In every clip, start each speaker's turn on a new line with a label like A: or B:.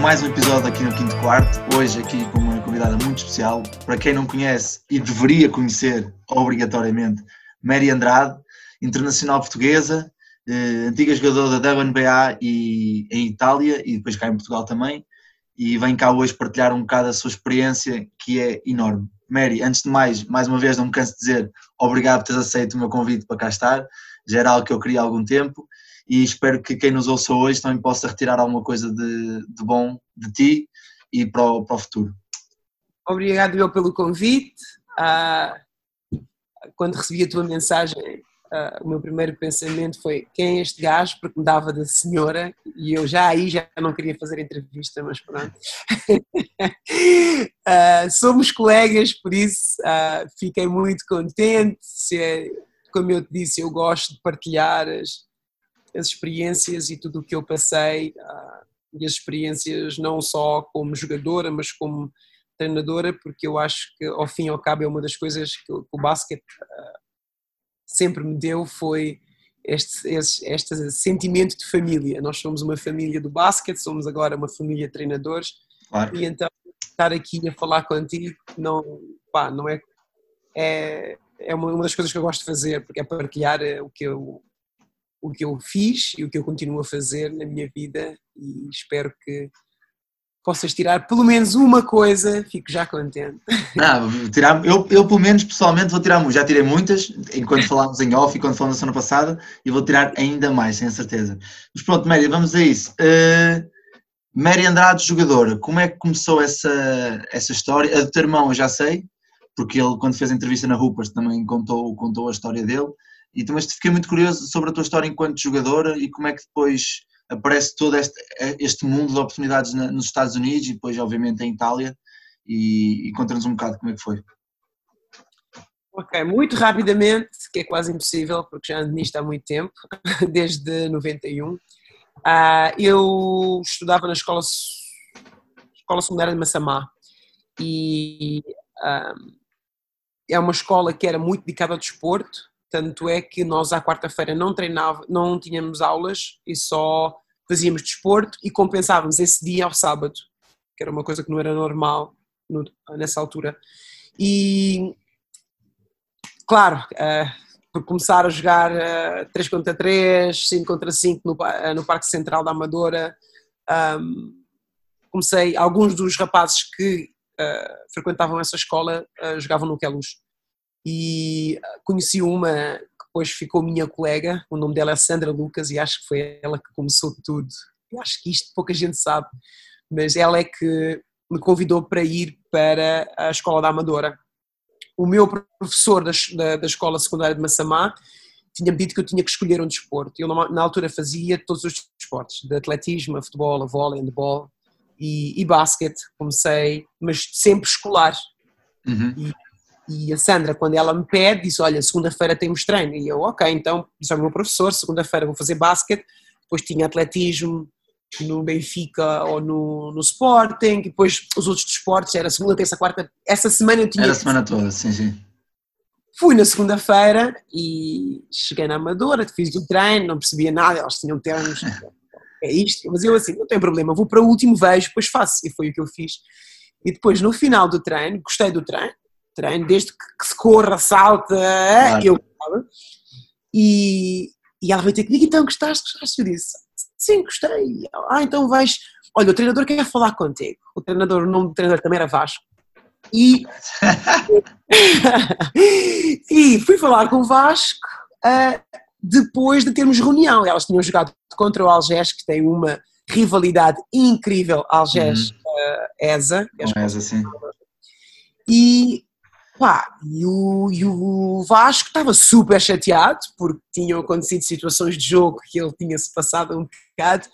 A: mais um episódio aqui no Quinto Quarto. Hoje aqui com uma convidada muito especial. Para quem não conhece e deveria conhecer obrigatoriamente, Mary Andrade, internacional portuguesa, eh, antiga jogadora da WNBA e, em Itália e depois cá em Portugal também. E vem cá hoje partilhar um bocado a sua experiência que é enorme. Mary, antes de mais, mais uma vez não me canso de dizer obrigado por teres aceito o meu convite para cá estar. Já era algo que eu queria há algum tempo e espero que quem nos ouça hoje também possa retirar alguma coisa de, de bom de ti e para o, para o futuro.
B: Obrigado eu pelo convite. Uh, quando recebi a tua mensagem, uh, o meu primeiro pensamento foi quem é este gajo, porque me dava da senhora e eu já aí já não queria fazer entrevista, mas pronto. uh, somos colegas, por isso fiquei muito contente. Se é, como eu te disse, eu gosto de partilhar as, as experiências e tudo o que eu passei, uh, e as experiências não só como jogadora, mas como treinadora, porque eu acho que ao fim e ao cabo é uma das coisas que, o basquete uh, sempre me deu foi este, este, este, sentimento de família. Nós somos uma família do basquete, somos agora uma família de treinadores, claro. e então estar aqui a falar contigo não, pá, não é, é, é uma, uma das coisas que eu gosto de fazer, porque é partilhar eh, o que eu o que eu fiz e o que eu continuo a fazer na minha vida e espero que possas tirar pelo menos uma coisa, fico já contente.
A: Não, tirar, eu, eu pelo menos pessoalmente vou tirar, já tirei muitas, enquanto falámos em off e quando falamos na semana passada, e vou tirar ainda mais, sem certeza. Mas pronto, Mary, vamos a isso. Uh, Mary Andrade, jogadora, como é que começou essa, essa história? A do teu irmão eu já sei, porque ele quando fez a entrevista na Hoopers também contou, contou a história dele, e também fiquei muito curioso sobre a tua história enquanto jogadora e como é que depois aparece todo este, este mundo de oportunidades na, nos Estados Unidos e depois, obviamente, em Itália. E, e conta-nos um bocado como é que foi.
B: Ok, muito rapidamente, que é quase impossível, porque já ando nisto há muito tempo, desde 91. Uh, ah, eu estudava na escola, escola secundária de Massamá e uh, é uma escola que era muito dedicada ao desporto tanto é que nós à quarta-feira não treinava, não tínhamos aulas e só fazíamos desporto e compensávamos esse dia ao sábado, que era uma coisa que não era normal no, nessa altura. E claro, uh, por começar a jogar uh, 3 contra 3, 5 contra 5 no, uh, no Parque Central da Amadora, um, comecei, alguns dos rapazes que uh, frequentavam essa escola jogavam no Queluz e ah, conheci uma que depois ficou minha colega, o nome dela é Sandra Lucas e acho que foi ela que começou tudo. Eu acho que isto pouca gente sabe, mas ela é que me convidou para ir para a Escola da Amadora. O meu professor da, da, da Escola Secundária de Massamá tinha-me dito que eu tinha que escolher um desporto. Eu, na altura, fazia todos os desportos, de atletismo, a futebol, a vôlei, handball e, e basquete. Comecei, mas sempre escolar. Uhum. E e a Sandra, quando ela me pede, disse: Olha, segunda-feira temos treino. E eu, ok, então, disse ao meu professor: segunda-feira vou fazer basquete. Depois tinha atletismo no Benfica ou no, no Sporting. E depois os outros desportos, era segunda, terça, quarta. Essa semana eu tinha.
A: Era a semana toda, sim, sim.
B: Fui na segunda-feira e cheguei na Amadora, fiz o treino, não percebia nada, elas tinham termos. é isto, mas eu assim, não tem problema, vou para o último, vejo, depois faço. E foi o que eu fiz. E depois, no final do treino, gostei do treino, treino, desde que se corra, salta, claro. eu e, e ela veio ter comigo, então gostaste, gostaste? Eu disse, sim, gostei. Ah, então vais, olha, o treinador quer falar contigo. O treinador, o nome do treinador também era Vasco. E, e fui falar com o Vasco uh, depois de termos reunião. Elas tinham jogado contra o Algés, que tem uma rivalidade incrível, Algés-ESA. Uhum. Uh, ESA, sim. E Pá, e o, e o Vasco estava super chateado porque tinham acontecido situações de jogo que ele tinha-se passado um bocado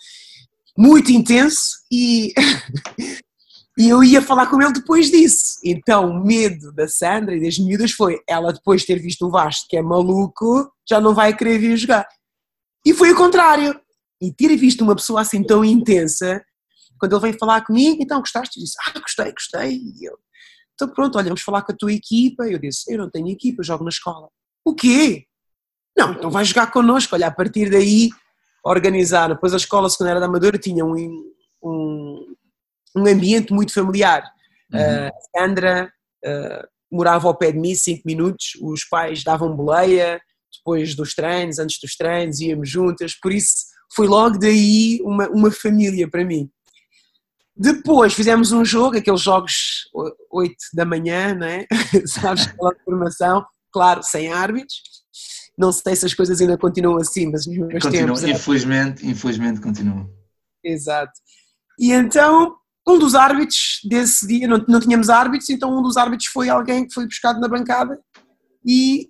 B: muito intenso e, e eu ia falar com ele depois disso. Então o medo da Sandra e das miúdas foi ela depois de ter visto o Vasco que é maluco já não vai querer vir jogar. E foi o contrário. E ter visto uma pessoa assim tão intensa, quando ele vem falar comigo, então gostaste? Eu disse, ah, gostei, gostei. E eu, então pronto, olha, vamos falar com a tua equipa. Eu disse, eu não tenho equipa, eu jogo na escola. O quê? Não, então vai jogar connosco. Olha, a partir daí, organizar. Depois a escola secundária da Amadora tinha um, um, um ambiente muito familiar. Uhum. Uh, Sandra uh, morava ao pé de mim, cinco minutos, os pais davam boleia, depois dos treinos, antes dos treinos, íamos juntas, por isso foi logo daí uma, uma família para mim. Depois fizemos um jogo, aqueles jogos 8 da manhã, não é? Sabes, aquela formação, claro, sem árbitros. Não sei se as coisas ainda continuam assim, mas nos meus
A: Continua,
B: tempos...
A: Infelizmente, infelizmente continuam.
B: Exato. E então, um dos árbitros desse dia, não, não tínhamos árbitros, então um dos árbitros foi alguém que foi buscado na bancada e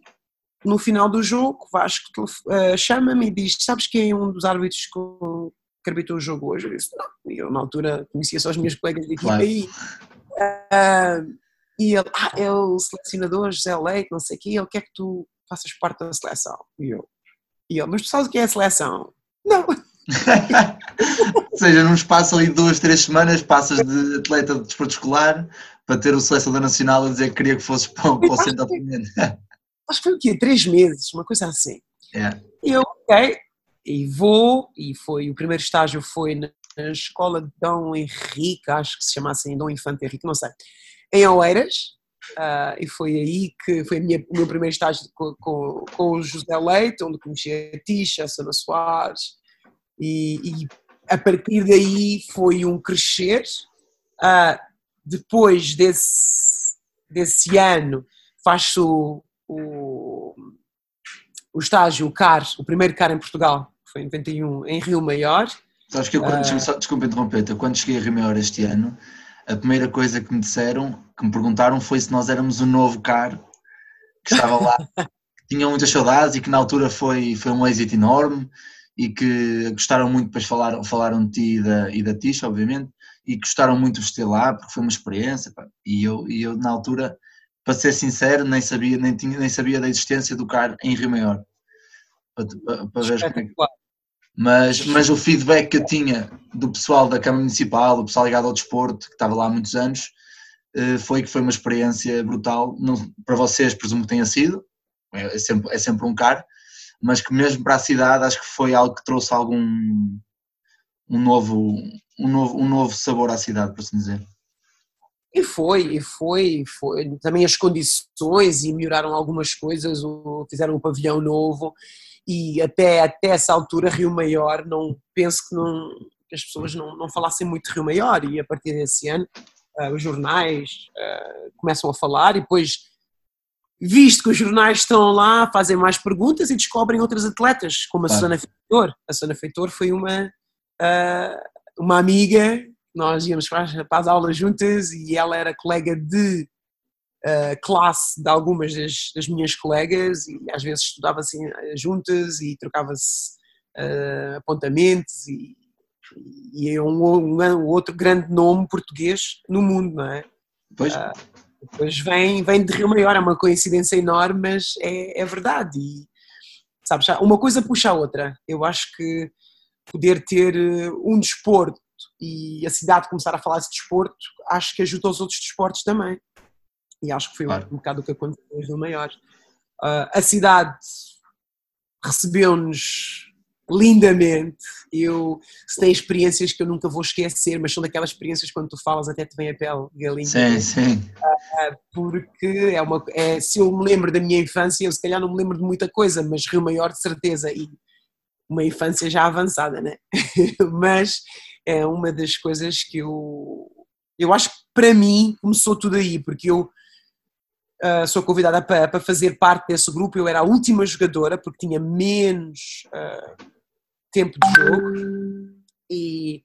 B: no final do jogo, Vasco uh, chama-me e diz: Sabes quem é um dos árbitros que, que arbitrou o jogo hoje? Eu disse: Não, eu na altura conhecia só os meus colegas de equipa claro. aí. Uh, e ele: Ah, é o selecionador José Leite, não sei o quê, ele quer que tu faças parte da seleção. E eu: e ele, Mas tu sabes o que é a seleção? Não.
A: Ou seja, num espaço ali de duas, três semanas, passas de atleta de desporto escolar para ter o selecionador nacional a dizer que queria que fosses para, para o centro de
B: acho que foi o quê? Três meses, uma coisa assim.
A: É.
B: E eu, ok, e vou, e foi, o primeiro estágio foi na, escola de Dom Henrique, acho que se chama assim, Dom Infante Henrique, não sei, em Oeiras, uh, e foi aí que foi minha, o meu primeiro estágio com, com, com, o José Leite, onde conheci a Tisha, a Sana Soares, e, e, a partir daí foi um crescer. Uh, depois desse, desse ano, faço o, o estágio, o CAR, o primeiro CAR em Portugal, foi em 91, em Rio Maior.
A: Sabes que eu, quando, uh, só, desculpa interromper eu quando cheguei a Rio Maior este ano, a primeira coisa que me disseram, que me perguntaram foi se nós éramos o novo CAR que estava lá, que tinham muitas saudades e que na altura foi, foi um êxito enorme e que gostaram muito, depois falaram, falaram de ti e da, e da Tisha, obviamente, e gostaram muito de vestir lá, porque foi uma experiência, pá. E, eu, e eu na altura para ser sincero, nem sabia, nem, tinha, nem sabia da existência do CAR em Rio Maior. Para, para, para ver como é que... mas, mas o feedback que eu tinha do pessoal da Câmara Municipal, do pessoal ligado ao desporto, que estava lá há muitos anos, eh, foi que foi uma experiência brutal. Não, para vocês, presumo que tenha sido, é, é, sempre, é sempre um CAR, mas que mesmo para a cidade acho que foi algo que trouxe algum um novo, um novo, um novo sabor à cidade, por assim dizer.
B: E foi, e foi, foi. Também as condições e melhoraram algumas coisas, fizeram um pavilhão novo e até, até essa altura Rio Maior, não penso que, não, que as pessoas não, não falassem muito de Rio Maior e a partir desse ano uh, os jornais uh, começam a falar e depois visto que os jornais estão lá, fazem mais perguntas e descobrem outras atletas, como a claro. Susana Feitor. A Susana Feitor foi uma, uh, uma amiga nós íamos para as, aulas juntas e ela era colega de uh, classe de algumas das, das, minhas colegas e às vezes estudava assim juntas e trocava-se uh, apontamentos e, e é um, um, um, outro grande nome português no mundo, não é?
A: Pois. Uh,
B: depois vem, vem de Rio Maior, é uma coincidência enorme, mas é, é verdade. E, sabes, uma coisa puxa a outra. Eu acho que poder ter um desporto e a cidade começar a falar de desporto, acho que ajuda os outros desportos também. E acho que foi claro. um bocado o que aconteceu no maior. Uh, a cidade recebeu-nos lindamente. Eu, se tem experiências que eu nunca vou esquecer, mas são daquelas experiências quando tu falas até te vem a pele galinha.
A: Sim, sim.
B: Uh, porque é uma, é, se eu me lembro da minha infância, eu se calhar não me lembro de muita coisa, mas Rio Maior de certeza e uma infância já avançada, né? mas é uma das coisas que eu. Eu acho que para mim começou tudo aí, porque eu uh, sou convidada para, para, fazer parte desse grupo. Eu era a última jogadora, porque tinha menos uh, tempo de jogo. E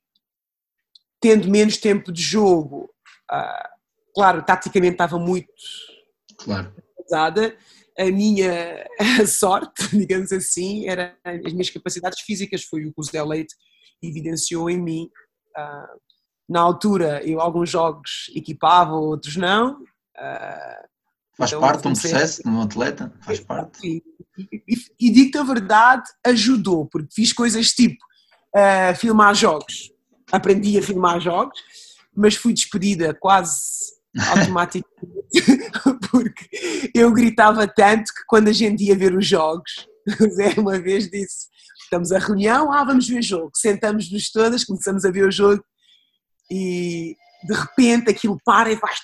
B: tendo menos tempo de jogo, uh, claro, taticamente estava muito
A: claro.
B: pesada. A minha sorte, digamos assim, era as minhas capacidades físicas. Foi o que o Zé Leite evidenciou em mim. Na altura, eu alguns jogos equipava, outros não. Uh,
A: Faz então, parte de um processo de um atleta? Faz parte.
B: E, e, e, digo-te a verdade, ajudou, porque fiz coisas tipo uh, filmar jogos. Aprendi a filmar jogos, mas fui despedida quase automaticamente porque eu gritava tanto que quando a gente ia ver os jogos, Zé uma vez disse estamos a reunião, ah, vamos ver o jogo. Sentamos-nos todas, começamos a ver o jogo e de repente aquilo para e faz.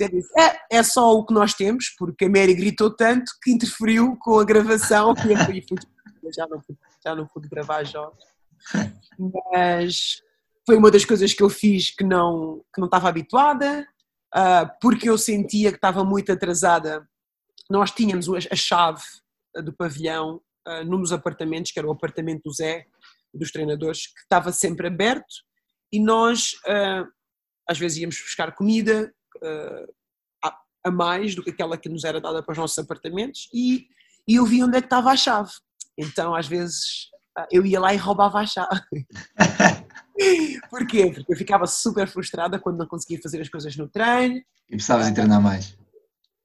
B: É, é, é só o que nós temos, porque a Mary gritou tanto que interferiu com a gravação e fui, já, não, já não pude gravar jogos. Mas foi uma das coisas que eu fiz que não, que não estava habituada, uh, porque eu sentia que estava muito atrasada. Nós tínhamos a chave do pavilhão uh, num dos apartamentos, que era o apartamento do Zé, dos treinadores, que estava sempre aberto, e nós uh, às vezes íamos buscar comida a, a, mais do que aquela que nos era dada para os nossos apartamentos, e, e eu via onde é que estava a chave. Então, às vezes, eu ia lá e roubava a chave. Porquê? Porque eu ficava super frustrada quando não conseguia fazer as coisas no treino.
A: E precisavas de treinar mais.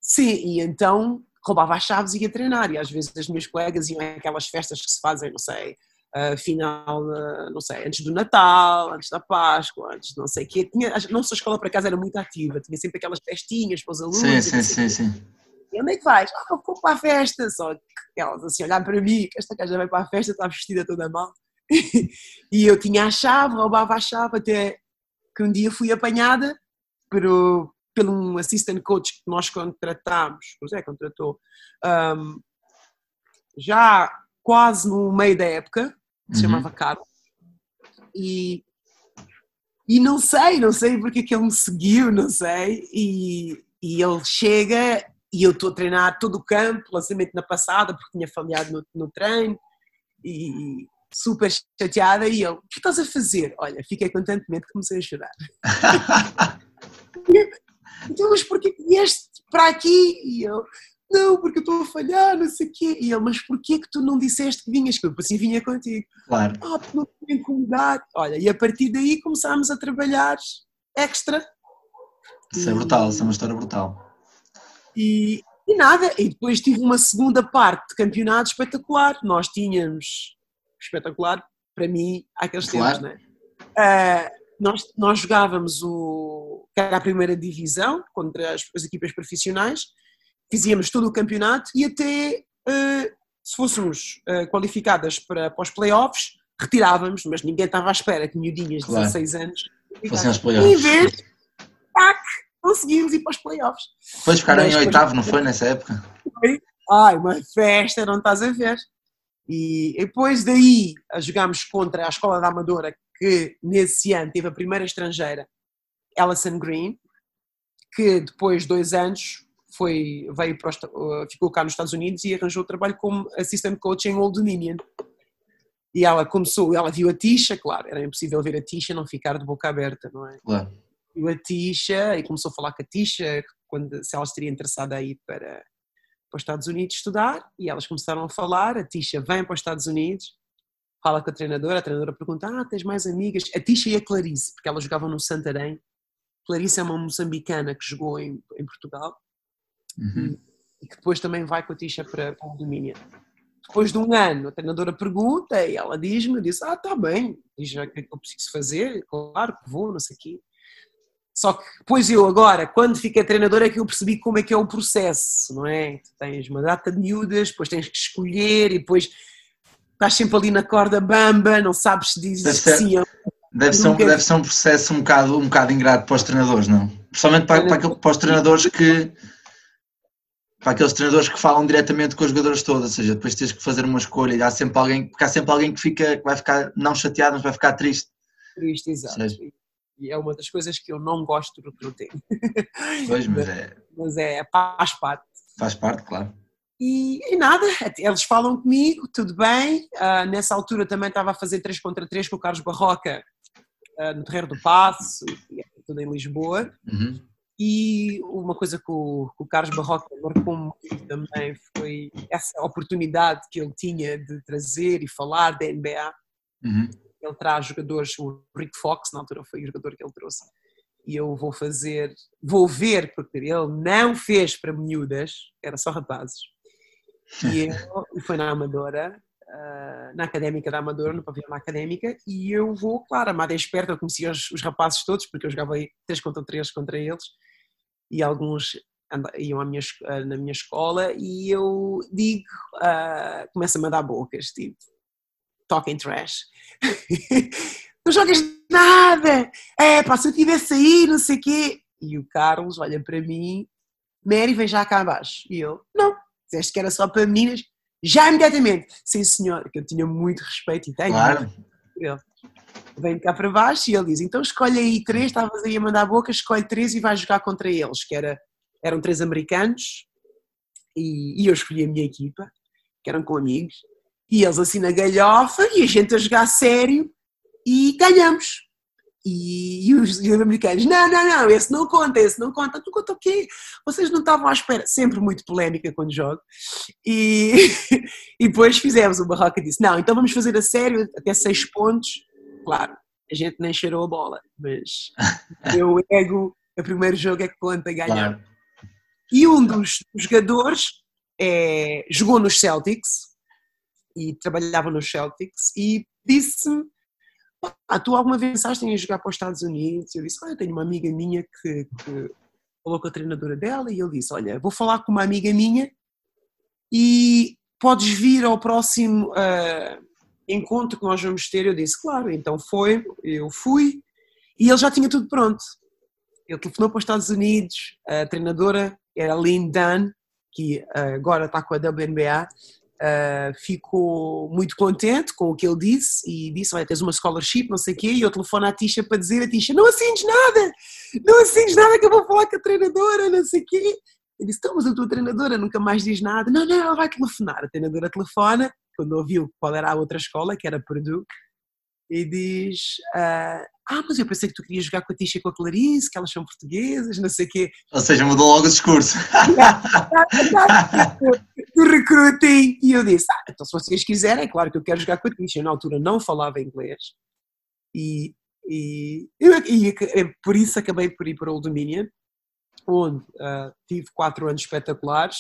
B: Sim, e então roubava as chaves e ia treinar. E às vezes as minhas colegas iam aquelas festas que se fazem, não sei, uh, final, uh, não sei, antes do Natal, antes da Páscoa, antes não sei o quê. Tinha, a nossa escola, por acaso, era muito ativa. Tinha sempre aquelas festinhas para os alunos.
A: Sim, sim, sim, sim.
B: E onde é que vais? Ah, eu vou para a festa. Só que elas assim, olhando para mim, que esta casa vai para a festa, está vestida toda mal. e eu tinha a chave, roubava a chave, até que um dia fui apanhada por, pelo um assistant coach que nós contratámos, o Zé contratou, um, já quase no meio da época, se uhum. chamava Carlos, e, e não sei, não sei porque que ele me seguiu, não sei, e, e ele chega e eu estou a treinar todo o campo, lançamento na passada, porque tinha falhado no, no treino, e, super chateada e eu, o que estás a fazer? Olha, fiquei contentemente comecei a chorar. então, mas porquê que vieste para aqui? E eu, não, porque eu estou a falhar, não sei o quê. E ele, mas porquê que tu não disseste que vinhas? Que eu assim vinha contigo.
A: Claro.
B: Ah, porque não te incomodar. Olha, e a partir daí começámos a trabalhar extra.
A: Isso é brutal, isso é uma história brutal.
B: E, e nada, e depois tive uma segunda parte de campeonato espetacular. Nós tínhamos espetacular para mim aqueles claro. tempos, né? Uh, nós, nós jogávamos o que era a primeira divisão contra as, as equipas profissionais, fizíamos todo o campeonato e até uh, se fôssemos uh, qualificadas para, para os playoffs, retirávamos, mas ninguém estava à espera que miudinhas de claro. 16 anos
A: fossem aos playoffs.
B: Em vez, tac, conseguimos ir para os playoffs.
A: Depois ficaram mas, em oitavo, não foi nessa época?
B: Foi. Ai, uma festa, não estás a ver. E depois daí jogámos contra a Escola da Amadora, que nesse ano teve a primeira estrangeira, Alison Green, que depois de dois anos foi, veio para, ficou cá nos Estados Unidos e arranjou trabalho como assistant coach em Old Dominion. E ela começou, ela viu a Tisha, claro, era impossível ver a Tisha não ficar de boca aberta, não é?
A: Claro.
B: Viu a Tisha e começou a falar com a Tisha quando, se ela estaria interessada a ir para, para os Estados Unidos estudar e elas começaram a falar. A Tisha vem para os Estados Unidos, fala com a treinadora, a treinadora pergunta: Ah, tens mais amigas? A Tisha e a Clarice, porque elas jogavam no Santarém. Clarice é uma moçambicana que jogou em, em Portugal
A: uhum.
B: e que depois também vai com a Tisha para, para o domínio. Depois de um ano, a treinadora pergunta e ela diz-me: diz, Ah, está bem, diz o que é que eu preciso fazer, claro que vou, não sei o quê. Só que depois eu agora, quando fiquei treinador, é que eu percebi como é que é o processo, não é? Tu tens uma data de miúdas, depois tens que escolher e depois estás sempre ali na corda bamba, não sabes se dizes deve
A: ser, sim deve ser, um, deve ser um processo um bocado, um bocado ingrato para os treinadores, não? Principalmente para, para, para os treinadores que para aqueles treinadores que falam diretamente com os jogadores todos, ou seja, depois tens que fazer uma escolha e há sempre alguém, porque há sempre alguém que fica, que vai ficar não chateado, mas vai ficar triste.
B: Triste, exato. E é uma das coisas que eu não gosto do recruting.
A: Pois, mas é.
B: Mas é, faz parte.
A: Faz parte, claro.
B: E, e nada, eles falam comigo, tudo bem. Uh, nessa altura também estava a fazer 3 contra 3 com o Carlos Barroca uh, no Terreiro do Passo, tudo em Lisboa.
A: Uhum.
B: E uma coisa que o, que o Carlos Barroca marcou muito também foi essa oportunidade que ele tinha de trazer e falar da NBA.
A: Uhum
B: ele traz jogadores, o Rick Fox, na altura foi o jogador que ele trouxe, e eu vou fazer, vou ver, porque ele não fez para miúdas, era só rapazes, e eu, foi na Amadora, uh, na Académica da Amadora, no pavilhão da Académica, e eu vou, claro, amada esperta, eu conhecia os, os, rapazes todos, porque eu jogava 3 contra 3 contra eles, e alguns iam minha, na minha escola, e eu digo, uh, começa a mandar bocas, tipo, talking trash. tu jogas nada! É, pá, se eu tivesse aí, não sei o quê. E o Carlos olha para mim, Mary, vem já cá abaixo. E eu, não, disseste que era só para meninas, já imediatamente. Sim, senhor, que eu tinha muito respeito e tenho.
A: Claro.
B: Vem cá para baixo e ele diz: então escolhe aí três, estavas aí a mandar a boca, escolhe três e vai jogar contra eles, que era, eram três americanos, e, e eu escolhi a minha equipa, que eram com amigos, e eles assim na galhofa, e a gente a jogar sério, e ganhamos. E, e, os, e, os, americanos, não, não, não, esse não conta, esse não conta. Tu conta o quê? Vocês não estavam à espera. Sempre muito polémica quando jogo. E, e depois fizemos, o Barroca disse, não, então vamos fazer a sério, até seis pontos. Claro, a gente nem cheirou a bola, mas eu ego, o primeiro jogo é que conta ganhar. Claro. E um dos jogadores é, jogou nos Celtics e trabalhava nos Celtics e disse-me ah, tu alguma vez pensaste em jogar para os Estados Unidos? Eu disse, olha, tenho uma amiga minha que, que, falou com a treinadora dela e ele disse, olha, vou falar com uma amiga minha e podes vir ao próximo uh, encontro que nós vamos ter? Eu disse, claro, então foi, eu fui e ele já tinha tudo pronto. Ele telefonou para os Estados Unidos, a treinadora era Lynn Dunn, que uh, agora está com a WNBA, Uh, ficou muito contente com o que ele disse e disse: Olha, tens uma scholarship, não sei o quê. E eu telefono à Tisha para dizer: A Tisha, não assines nada, não assines nada que eu vou falar com a treinadora, não sei o quê. Eu disse: Então, mas a tua treinadora nunca mais diz nada. Não, não, ela vai telefonar. A treinadora telefona, quando ouviu qual era a outra escola, que era Purdue, e diz: uh, Ah, mas eu pensei que tu querias jogar com a Tisha e com a Clarice, que elas são portuguesas, não sei o quê.
A: Ou seja, mudou logo o discurso.
B: do recruiting. E eu disse: Ah, então se vocês quiserem, é claro que eu quero jogar com a Tisha. Eu na altura não falava inglês e, e, e, e por isso acabei por ir para o Old Dominion, onde uh, tive quatro anos espetaculares.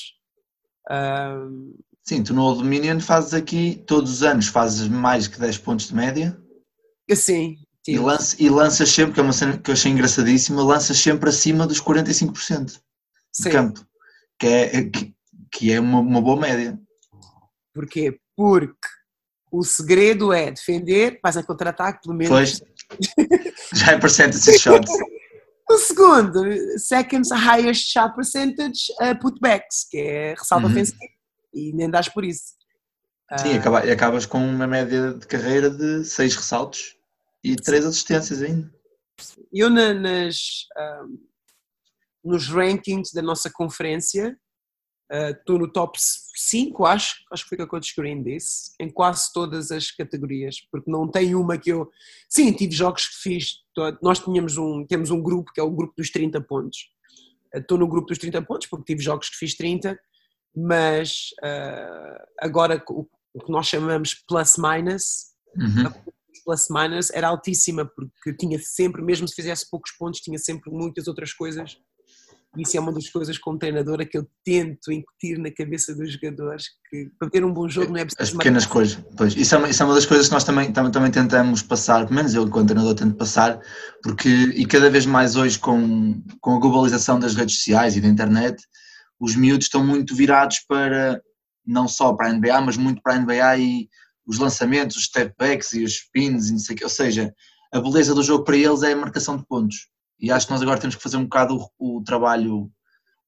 B: Uh,
A: Sim, tu no Old Dominion fazes aqui, todos os anos fazes mais que 10 pontos de média.
B: Sim.
A: E, lança, e lanças sempre, que é uma cena que eu achei engraçadíssima, lanças sempre acima dos 45% de Sim. campo, que é, que, que é uma, uma boa média.
B: Porquê? Porque o segredo é defender, vais a contra-ataque pelo menos.
A: Pois, já é percentage shots.
B: O segundo, seconds highest shot percentage uh, putbacks, que é ressalva uhum. ofensiva, e nem dás por isso.
A: Sim, acaba, acabas com uma média de carreira de 6 ressaltos e 3 assistências ainda.
B: Eu na, nas, um, nos rankings da nossa conferência, Estou uh, no top 5, acho, acho que foi o que disse, em quase todas as categorias, porque não tem uma que eu. Sim, tive jogos que fiz. Nós tínhamos um, temos um grupo que é o grupo dos 30 pontos. Estou uh, no grupo dos 30 pontos porque tive jogos que fiz 30, mas uh, agora o, o, que nós chamamos plus-minus,
A: uhum.
B: plus-minus era altíssima, porque tinha sempre, mesmo se fizesse poucos pontos, tinha sempre muitas outras coisas isso é uma das coisas como treinadora que eu tento incutir na cabeça dos jogadores que para ter um bom jogo não é preciso
A: as pequenas coisas pois isso é, uma, isso é uma das coisas que nós também, também, também tentamos passar pelo menos eu enquanto treinador tento passar porque e cada vez mais hoje com, com a globalização das redes sociais e da internet os miúdos estão muito virados para não só para a NBA mas muito para a NBA e os lançamentos, os step backs e os spins e não sei o que, ou seja a beleza do jogo para eles é a marcação de pontos e acho que nós agora temos que fazer um bocado o, o trabalho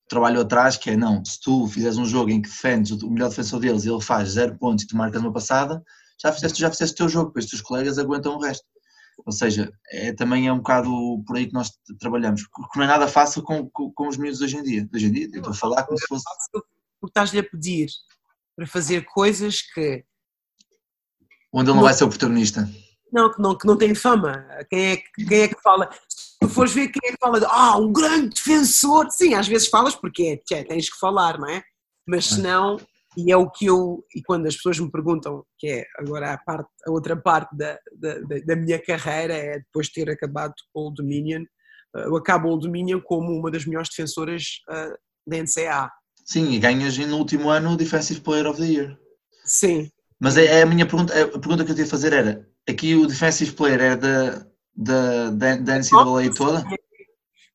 A: o trabalho atrás, que é não, se tu fizeres um jogo em que defendes o melhor defensor deles e ele faz zero pontos e tu marcas uma passada, já fizeste, já fizeste o teu jogo, depois os teus colegas aguentam o resto. Ou seja, é, também é um bocado por aí que nós trabalhamos, porque não é nada fácil com, com, com os miúdos hoje em dia. Hoje em dia, eu estou a falar como se fosse.
B: Porque estás-lhe a pedir para fazer coisas que.
A: Onde ele não vai ser o protagonista.
B: Não, que não, que não tem fama. Quem é, quem é que fala? Se tu fores ver quem é que fala de ah, um grande defensor, sim, às vezes falas porque é, tens que falar, não é? Mas se não, e é o que eu, e quando as pessoas me perguntam, que é agora a, parte, a outra parte da, da, da minha carreira, é depois de ter acabado o Old Dominion, eh, eu acabo o Old Dominion como uma das melhores defensoras uh, da NCAA.
A: Sim, e ganhas no último ano o Defensive Player of the Year.
B: Sim.
A: Mas é, é a minha pergunta, a pergunta que eu tinha a fazer era, aqui o defensive player é da, da, da, da NCAA toda?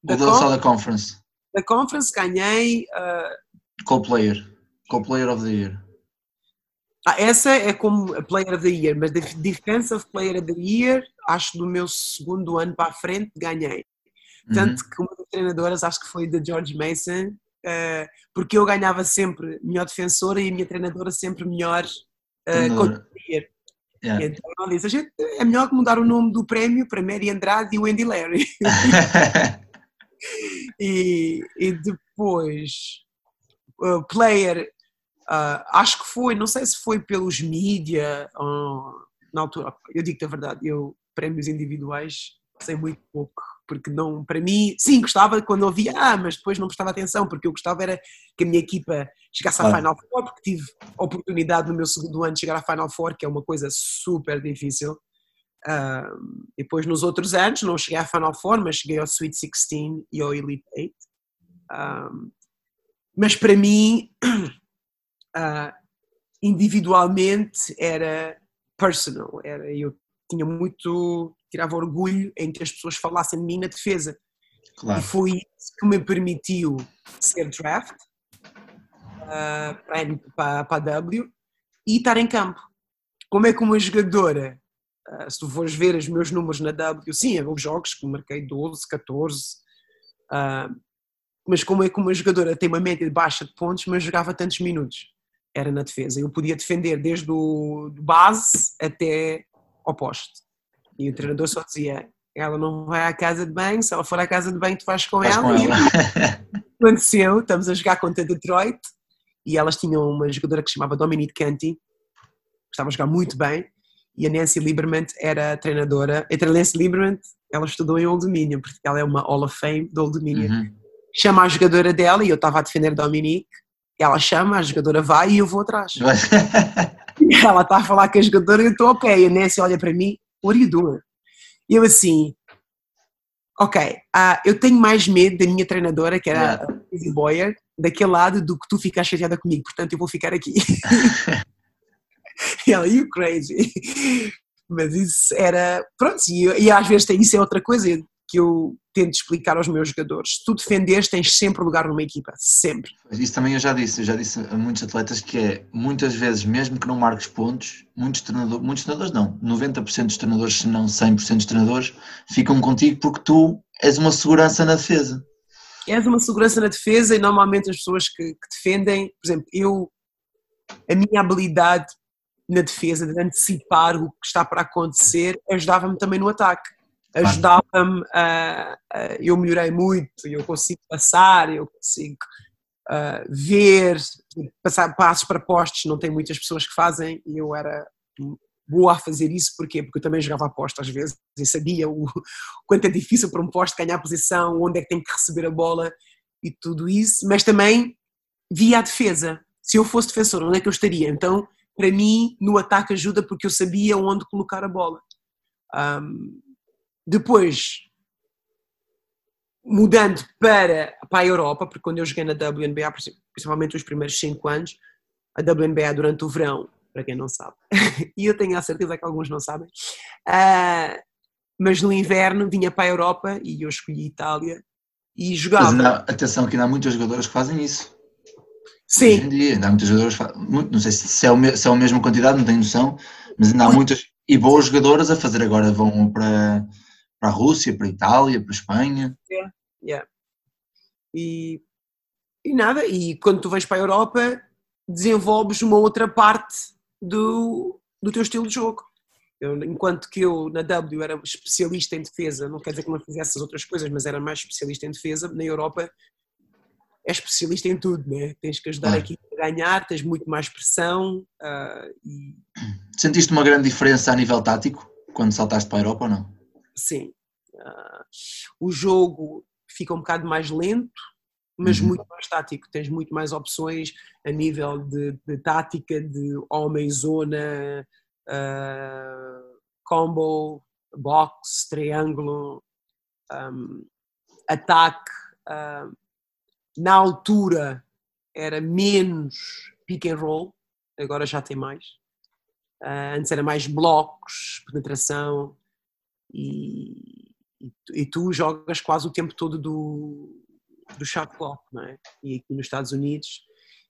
A: Da ou só da conference?
B: Da conference ganhei. Uh...
A: Co-player. Co-player of the year.
B: Ah, essa é como Player of the Year, mas Defensive Player of the Year, acho do meu segundo ano para a frente, ganhei. Tanto uhum. que uma das treinadoras, acho que foi da George Mason, uh, porque eu ganhava sempre melhor defensora e a minha treinadora sempre melhor uh, Yeah. Então ela disse: a gente, é melhor mudar o nome do prémio para Mary Andrade e Wendy Larry. e, e, depois, uh, player, uh, acho que foi, não sei se foi pelos mídia, uh, na altura, eu digo-te a verdade, eu, prémios individuais, sei muito pouco porque não, para mim, sim, gostava quando ouvia, ah, mas depois não prestava atenção, porque eu gostava era que a minha equipa chegasse à Final Four, porque tive a oportunidade no meu segundo ano de chegar à Final Four, que é uma coisa super difícil. Uh, depois nos outros anos não cheguei à Final Four, mas cheguei ao Sweet 16 e ao Elite 8. Uh, mas para mim, uh, individualmente, era personal, era, eu tinha muito tirava orgulho em que as pessoas falassem de mim na defesa. Claro. E foi isso que me permitiu ser draft uh, para, para, a W e estar em campo. Como é que uma jogadora, uh, se tu fores ver os meus números na W, sim, houve jogos que marquei 12, 14, uh, mas como é que uma jogadora tem uma média baixa de pontos, mas jogava tantos minutos? Era na defesa. Eu podia defender desde o base até ao poste. E o treinador só dizia: ela não vai à casa de banho, se ela for à casa de banho, tu vais com ela. Com ela. aconteceu, estamos a jogar contra Detroit e elas tinham uma jogadora que se chamava Dominique Canty, que estava a jogar muito bem, e a Nancy Lieberman era a treinadora. Entre a Nancy Lieberman, ela estudou em Old Dominion, porque ela é uma Hall of Fame do Old Dominion. Uhum. Chama a jogadora dela, e eu estava a defender Dominique, ela chama, a jogadora vai e eu vou atrás. ela está a falar com a jogadora e eu estou ok. A Nancy olha para mim, what are you doing? E eu assim, ok, uh, eu tenho mais medo da minha treinadora, que era a Lizzie Boyer, daquele lado do que tu ficar chateada comigo, portanto eu vou ficar aqui. e ela, you crazy. Mas isso era, pronto, e, e às vezes isso é outra coisa, que eu tento explicar aos meus jogadores. Se tu defenderes, tens sempre lugar numa equipa, sempre.
A: Isso também eu já disse, eu já disse a muitos atletas que é, muitas vezes, mesmo que não marques pontos, muitos treinadores, muitos treinadores não, 90% dos treinadores, se não 100% dos treinadores, ficam contigo porque tu és uma segurança na defesa.
B: És uma segurança na defesa e normalmente as pessoas que, que defendem, por exemplo, eu, a minha habilidade na defesa, de antecipar o que está para acontecer, ajudava-me também no ataque ajudava-me a, a, Eu melhorei muito, eu consigo passar, eu consigo uh, ver, passar passos para postos, não tem muitas pessoas que fazem e eu era boa a fazer isso, porquê? Porque eu também jogava aposta às vezes e sabia o, quanto é difícil para um posto ganhar posição, onde é que tem que receber a bola e tudo isso, mas também via a defesa. Se eu fosse defensor, onde é que eu estaria? Então, para mim, no ataque ajuda porque eu sabia onde colocar a bola. Um, depois, mudando para, para a Europa, porque quando eu joguei na WNBA, principalmente os primeiros 5 anos, a WNBA durante o verão, para quem não sabe, e eu tenho a certeza que alguns não sabem, uh, mas no inverno vinha para a Europa e eu escolhi Itália e jogava.
A: Mas atenção, que ainda há muitos jogadores que fazem isso.
B: Sim.
A: Hoje em dia, ainda há muitos jogadores, não sei se é, o, se é a mesma quantidade, não tenho noção, mas ainda há muitas e boas jogadoras a fazer agora, vão para para a Rússia, para a Itália, para a Espanha.
B: Yeah, yeah. E, e nada, e quando tu vais para a Europa, desenvolves uma outra parte do, do teu estilo de jogo. Eu, enquanto que eu na W era especialista em defesa, não quer dizer que não fizesse as outras coisas, mas era mais especialista em defesa, na Europa é especialista em tudo, né? tens que ajudar aqui a ganhar, tens muito mais pressão. Uh, e...
A: Sentiste uma grande diferença a nível tático quando saltaste para a Europa ou não?
B: Sim. Uh, o jogo fica um bocado mais lento, mas uhum. muito mais tático. Tens muito mais opções a nível de, de tática, de homem, zona, uh, combo, box, triângulo, um, ataque. Uh, na altura era menos pick and roll, agora já tem mais. Uh, antes era mais blocos, penetração, e, e, tu jogas quase o tempo todo do, do shot clock, não é? E aqui nos Estados Unidos,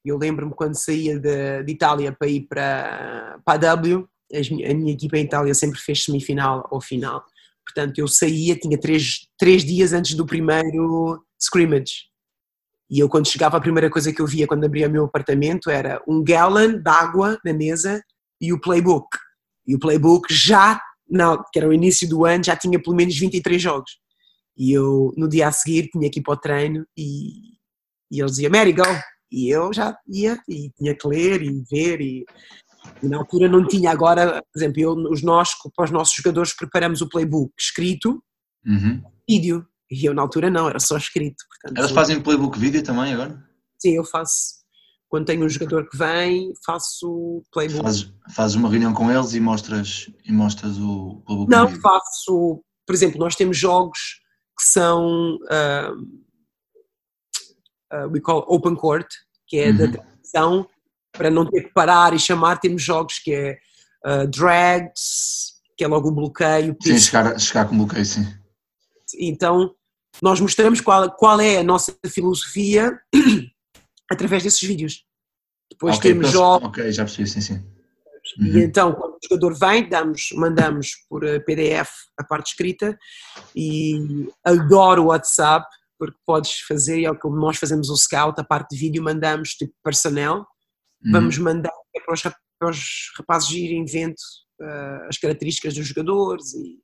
B: Eu lembro-me quando saía de, de, Itália para ir para, para a W, a minha equipa em Itália sempre fez semifinal ou final. Portanto, eu saía, tinha três, três dias antes do primeiro scrimmage. E eu, quando chegava, a primeira coisa que eu via quando abria o meu apartamento era um gallon de água na mesa e o playbook. E o playbook já, não, que era o início do ano, já tinha pelo menos 23 jogos. E eu, no dia a seguir, tinha que ir para o treino e, e eles diziam, Mary, go! E eu já ia e tinha que ler e ver e, e na altura não tinha agora, por exemplo, eu, os nós, para os nossos jogadores, preparamos o playbook escrito,
A: uhum.
B: vídeo. E eu na altura não, era só escrito. Portanto,
A: Elas fazem playbook vídeo também agora?
B: Sim, eu faço. Quando tenho um jogador que vem, faço playbook.
A: Fazes, fazes uma reunião com eles e mostras, e mostras o playbook
B: Não, vídeo. faço. Por exemplo, nós temos jogos que são. Uh, uh, we call open court, que é uhum. da televisão, para não ter que parar e chamar, temos jogos que é uh, drags, que é logo o bloqueio.
A: Sim, chegar, chegar com bloqueio, sim.
B: Então, nós mostramos qual, qual é a nossa filosofia através desses vídeos. Depois okay, temos jogos.
A: Ok, já percebi, sim, sim.
B: Uhum. E então, quando o jogador vem, damos, mandamos por eh, PDF a parte escrita e adoro o WhatsApp, porque podes fazer, é como nós fazemos o scout, a parte de vídeo, mandamos tipo personnel, uhum. vamos mandar para os, para os rapazes irem vendo uh, as características dos jogadores e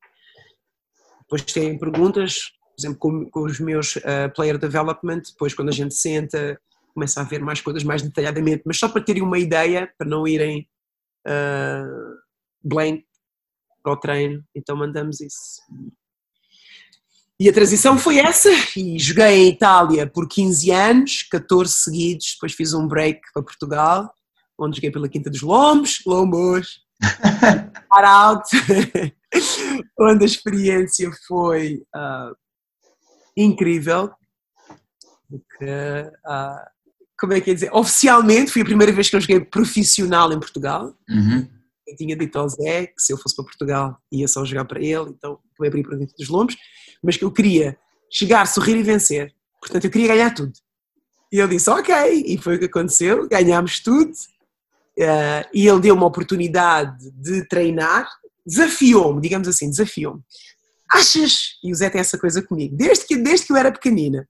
B: depois têm perguntas, por exemplo, com, com os meus uh, player development, depois quando a gente senta, começa a ver mais coisas mais detalhadamente, mas só para terem uma ideia, para não irem uh, blank para o treino, então mandamos isso. E a transição foi essa, e joguei em Itália por 15 anos, 14 seguidos, depois fiz um break para Portugal, onde joguei pela Quinta dos Lombos, Lombos, out, onde a experiência foi uh, incrível, porque, uh, como é que é dizer, oficialmente foi a primeira vez que eu joguei profissional em Portugal,
A: uhum.
B: eu tinha dito ao Zé que se eu fosse para Portugal ia só jogar para ele, então acabei por ir para dentro dos lombos, mas que eu queria chegar, sorrir e vencer, portanto eu queria ganhar tudo. E ele disse, ok, e foi o que aconteceu, ganhámos tudo, uh, e ele deu uma oportunidade de treinar, desafiou-me, digamos assim, desafiou-me. Achas, e o Zé tem essa coisa comigo, desde que, desde que eu era pequenina,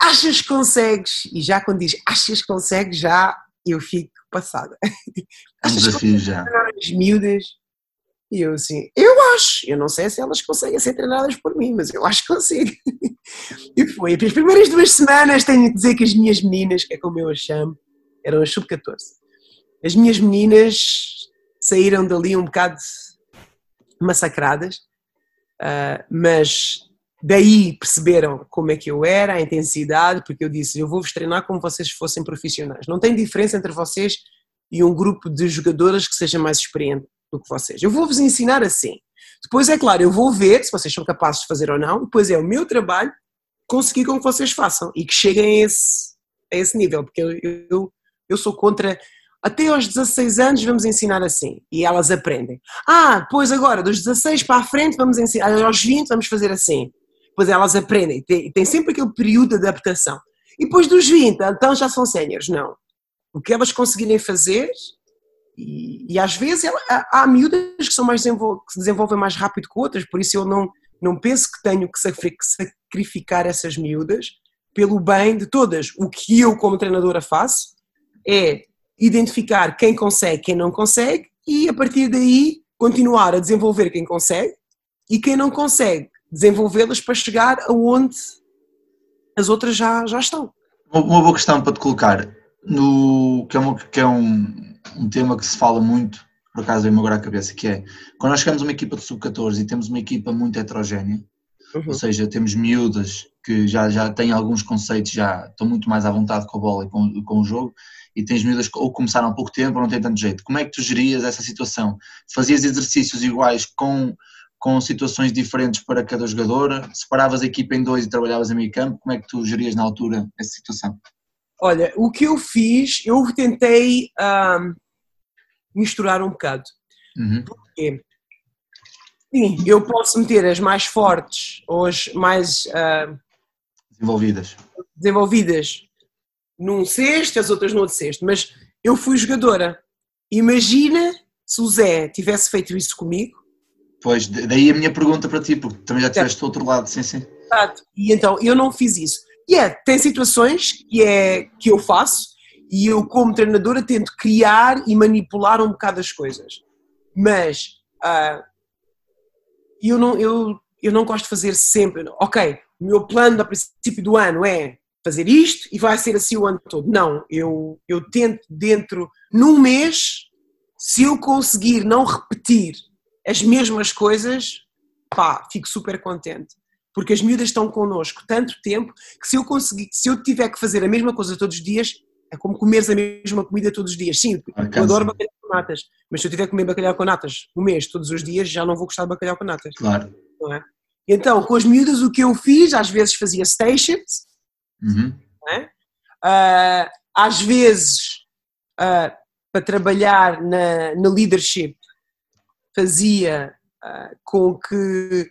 B: achas que consegues? E já quando diz achas que consegues, já eu fico passada.
A: Um desafio já.
B: As miúdas. E eu assim, eu acho, eu não sei se elas conseguem ser treinadas por mim, mas eu acho que consigo. E foi. As primeiras duas semanas tenho que dizer que as minhas meninas, que é como eu as chamo, eram as sub-14. As minhas meninas saíram dali um bocado massacradas, uh, mas daí perceberam como é que eu era, a intensidade, porque eu disse: eu vou-vos treinar como vocês fossem profissionais. Não tem diferença entre vocês e um grupo de jogadoras que seja mais experiente do que vocês. Eu vou-vos ensinar assim. Depois, é claro, eu vou ver se vocês são capazes de fazer ou não, depois é o meu trabalho conseguir com que vocês façam e que cheguem a esse, a esse nível, porque eu, eu, eu sou contra até aos 16 anos vamos ensinar assim. E elas aprendem. Ah, pois agora, dos 16 para a frente vamos ensinar, aos 20 vamos fazer assim. Pois elas aprendem. Tem, tem sempre aquele período de adaptação. E depois dos 20, então já são séniores. Não. O que elas conseguirem fazer, e, e às vezes ela, há, miúdas que, são mais que se desenvolvem mais rápido que outras, por isso eu não, não penso que tenho que sacrificar essas miúdas pelo bem de todas. O que eu, como treinadora, faço é identificar quem consegue, quem não consegue e a partir daí continuar a desenvolver quem consegue e quem não consegue desenvolvê-las para chegar aonde as outras já, já estão.
A: Uma boa questão para te colocar, no, que é, uma, que é um, um tema que se fala muito, por acaso veio-me agora à cabeça, que é quando nós chegamos uma equipa de sub-14 e temos uma equipa muito heterogénea, uhum. ou seja, temos miúdas que já, já têm alguns conceitos, já estão muito mais à vontade com a bola e com, com o jogo, e tens miúdas que ou começaram há pouco tempo ou não têm tanto jeito. Como é que tu gerias essa situação? Fazias exercícios iguais com, com situações diferentes para cada jogadora? Separavas a equipa em dois e trabalhavas em meio campo? Como é que tu gerias na altura essa situação?
B: Olha, o que eu fiz, eu tentei um, misturar um bocado.
A: Uhum.
B: Porque, sim, eu posso meter as mais fortes ou as mais uh,
A: desenvolvidas.
B: desenvolvidas num cesto, as outras no outro cesto, mas eu fui jogadora. Imagina se o Zé tivesse feito isso comigo.
A: Pois, daí a minha pergunta para ti, porque também já estiveste do outro lado, sim, sim.
B: Exato. E então, eu não fiz isso. E é, tem situações que, é, que eu faço e eu, como treinadora, tento criar e manipular um bocado as coisas. Mas uh, eu, não, eu, eu não gosto de fazer sempre, ok, o meu plano a princípio do ano é fazer isto e vai ser assim o ano todo. Não, eu, eu tento dentro, num mês, se eu conseguir não repetir as mesmas coisas, pá, fico super contente. Porque as miúdas estão connosco tanto tempo que se eu conseguir, se eu tiver que fazer a mesma coisa todos os dias, é como comeres a mesma comida todos os dias. Sim, eu adoro bacalhau com natas, mas se eu tiver que comer bacalhau com natas um mês, todos os dias, já não vou gostar de bacalhau com natas.
A: Claro.
B: É? Então, com as miúdas, o que eu fiz, às vezes fazia stations,
A: uhum.
B: é? uh, às vezes, uh, para trabalhar na, na leadership, fazia uh, com que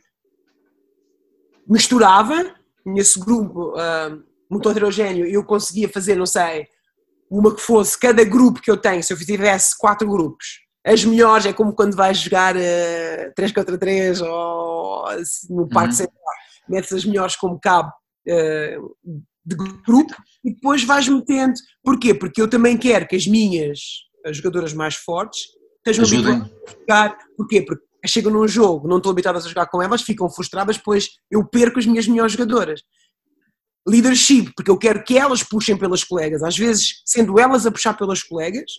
B: misturava nesse grupo muito heterogéneo, eu conseguia fazer, não sei, uma que fosse cada grupo que eu tenho, se eu tivesse quatro grupos, as melhores é como quando vais jogar uh, 3 contra 3 ou assim, no Parque uhum. Central, metes as melhores como cabo uh, de grupo e depois vais metendo. Porquê? Porque eu também quero que as minhas as jogadoras mais fortes estejam habituadas a jogar. Porquê? Porque chegam num jogo, não estão habituadas a jogar com elas, ficam frustradas, pois eu perco as minhas melhores jogadoras leadership, porque eu quero que elas puxem pelas colegas. Às vezes, sendo elas a puxar pelas colegas,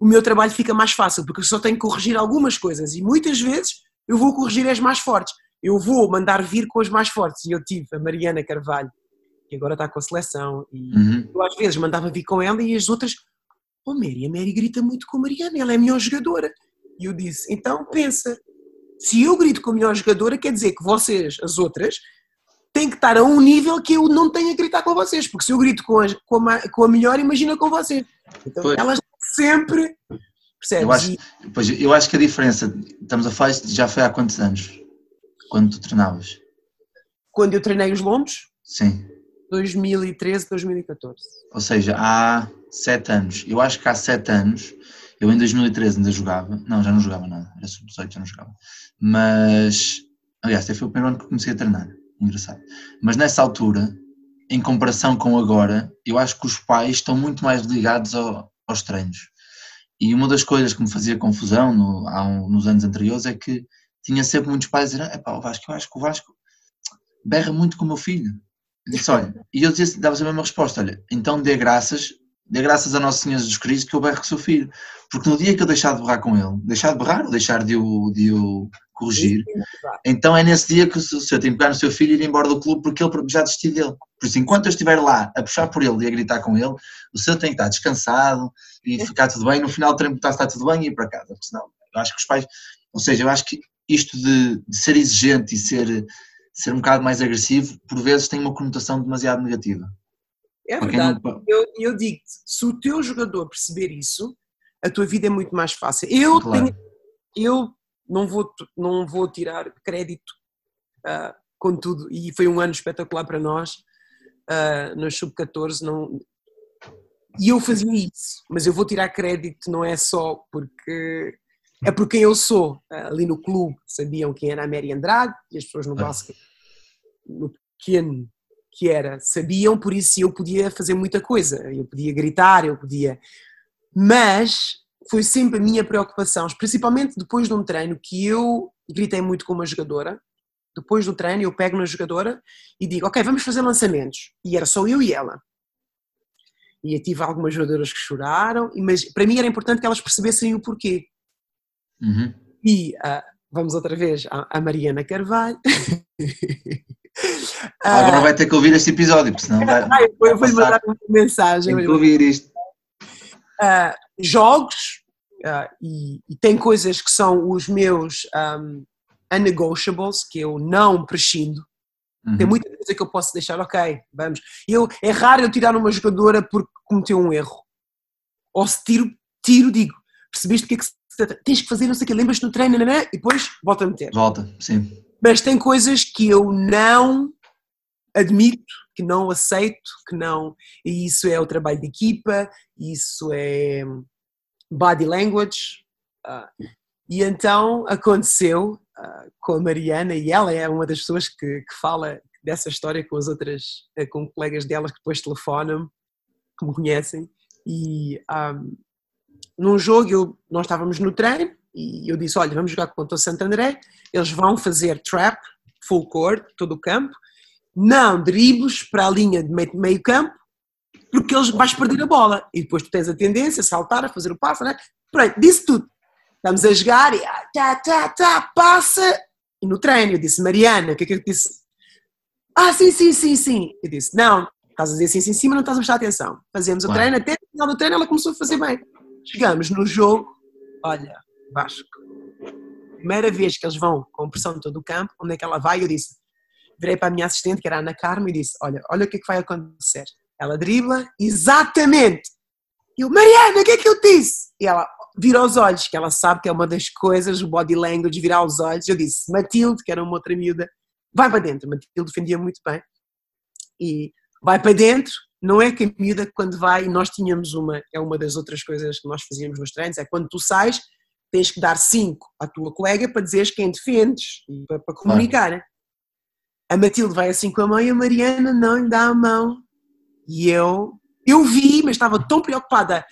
B: o meu trabalho fica mais fácil, porque eu só tenho que corrigir algumas coisas e muitas vezes eu vou corrigir as mais fortes. Eu vou mandar vir com as mais fortes. E eu tive a Mariana Carvalho, que agora está com a seleção, e
A: uhum.
B: eu às vezes mandava vir com ela e as outras, oh Mary, a Mary grita muito com a Mariana, ela é a melhor jogadora. E eu disse, então pensa, se eu grito com a melhor jogadora, quer dizer que vocês, as outras, tem que estar a um nível que eu não tenho a gritar com vocês, porque se eu grito com a, com a, com a melhor, imagina com vocês. Então pois. elas sempre. Percebes?
A: Eu acho, pois, eu acho que a diferença, estamos a falar, já foi há quantos anos? Quando tu treinavas?
B: Quando eu treinei os lombos?
A: Sim.
B: 2013, 2014.
A: Ou seja, há sete anos. Eu acho que há sete anos, eu em 2013 ainda jogava, não, já não jogava nada, era sub-18, já não jogava. Mas, aliás, até foi o primeiro ano que comecei a treinar engraçado. Mas nessa altura, em comparação com agora, eu acho que os pais estão muito mais ligados ao, aos treinos. E uma das coisas que me fazia confusão no, um, nos anos anteriores é que tinha sempre muitos pais a dizer: o Vasco, eu acho que o Vasco berra muito com o meu filho. Disse: olha, e eu dizia, dava a mesma resposta: olha, então dê graças, dê graças a Nosso Senhor Jesus Cristo que eu berro com o seu filho. Porque no dia que eu deixar de berrar com ele, deixar de berrar ou deixar de o, de o corrigir, então é nesse dia que o senhor tem que pegar no seu filho e ir embora do clube porque ele já desistiu dele. Por isso, enquanto eu estiver lá a puxar por ele e a gritar com ele, o senhor tem que estar descansado e ficar tudo bem. No final do treino está, tudo bem e ir para casa. Porque senão, eu acho que os pais, ou seja, eu acho que isto de, de ser exigente e ser, ser um bocado mais agressivo, por vezes tem uma conotação demasiado negativa.
B: É verdade. Não... Eu, eu digo-te, se o teu jogador perceber isso, a tua vida é muito mais fácil. Eu claro. tenho, eu não vou, não vou tirar crédito uh, com tudo, e foi um ano espetacular para nós, uh, no Sub-14, não... e eu fazia isso, mas eu vou tirar crédito não é só porque é por quem eu sou. Uh, ali no clube sabiam quem era a Mary Andrade, e as pessoas no ah. basquete, no pequeno que era, sabiam, por isso eu podia fazer muita coisa, eu podia gritar, eu podia... Mas foi sempre a minha preocupação, principalmente depois de um treino que eu gritei muito com uma jogadora. Depois do treino, eu pego na jogadora e digo: Ok, vamos fazer lançamentos. E era só eu e ela. E tive algumas jogadoras que choraram, mas para mim era importante que elas percebessem o porquê.
A: Uhum.
B: E uh, vamos outra vez à, Mariana Carvalho.
A: Agora vai ter que ouvir este episódio, porque senão vai.
B: Ah, eu vou-lhe mandar uma mensagem.
A: Tem que ouvir isto.
B: Uh, jogos uh, e, e, tem coisas que são os meus um, unnegotiables, que eu não prescindo. Uhum. Tem muita coisa que eu posso deixar, ok, vamos. Eu, é raro eu tirar uma jogadora porque cometeu um erro. Ou se tiro, tiro, digo, percebeste o que é que se, tens que fazer, não sei o que, lembras-te no treino, e depois volta a meter.
A: Volta, sim.
B: Mas tem coisas que eu não admito que não aceito, que não. E isso é o trabalho de equipa, isso é body language. Uh, e então aconteceu uh, com a Mariana, e ela é uma das pessoas que, que fala dessa história com as outras, uh, com colegas delas que depois telefonam, que me conhecem. E um, num jogo eu, nós estávamos no treino e eu disse: Olha, vamos jogar contra o Santo André, eles vão fazer trap, full court, todo o campo, não dribles para a linha de meio, meio campo, porque eles vais perder a bola. E depois tu tens a tendência a saltar, a fazer o passo, né? Pronto, disse tudo. Estamos a jogar e ah, tá, tá, tá, passa. E no treino eu disse, Mariana, o que é que eu disse? Ah, sim, sim, sim, sim. Eu disse, não, estás a dizer sim, sim, sim, mas não estás a prestar atenção. Fazemos o treino, até no final do treino ela começou a fazer bem. Chegamos no jogo, olha, Vasco, primeira vez que eles vão com pressão todo o campo, onde é que ela vai? Eu disse, virei para a minha assistente, que era a Ana Carmo, e disse: Olha, olha o que é que vai acontecer. Ela dribla, exatamente. E eu, Mariana, o que é que eu disse? E ela vira os olhos, que ela sabe que é uma das coisas, o body language, virar os olhos. Eu disse: Matilde, que era uma outra miúda, vai para dentro. Matilde defendia muito bem. E vai para dentro. Não é que a miúda, quando vai, nós tínhamos uma, é uma das outras coisas que nós fazíamos nos treinos, é quando tu sais, tens que dar cinco à tua colega para dizeres quem defendes, para, para comunicar. A Matilde vai assim com a mão e a Mariana não lhe dá a mão. E eu, eu vi, mas estava tão preocupada,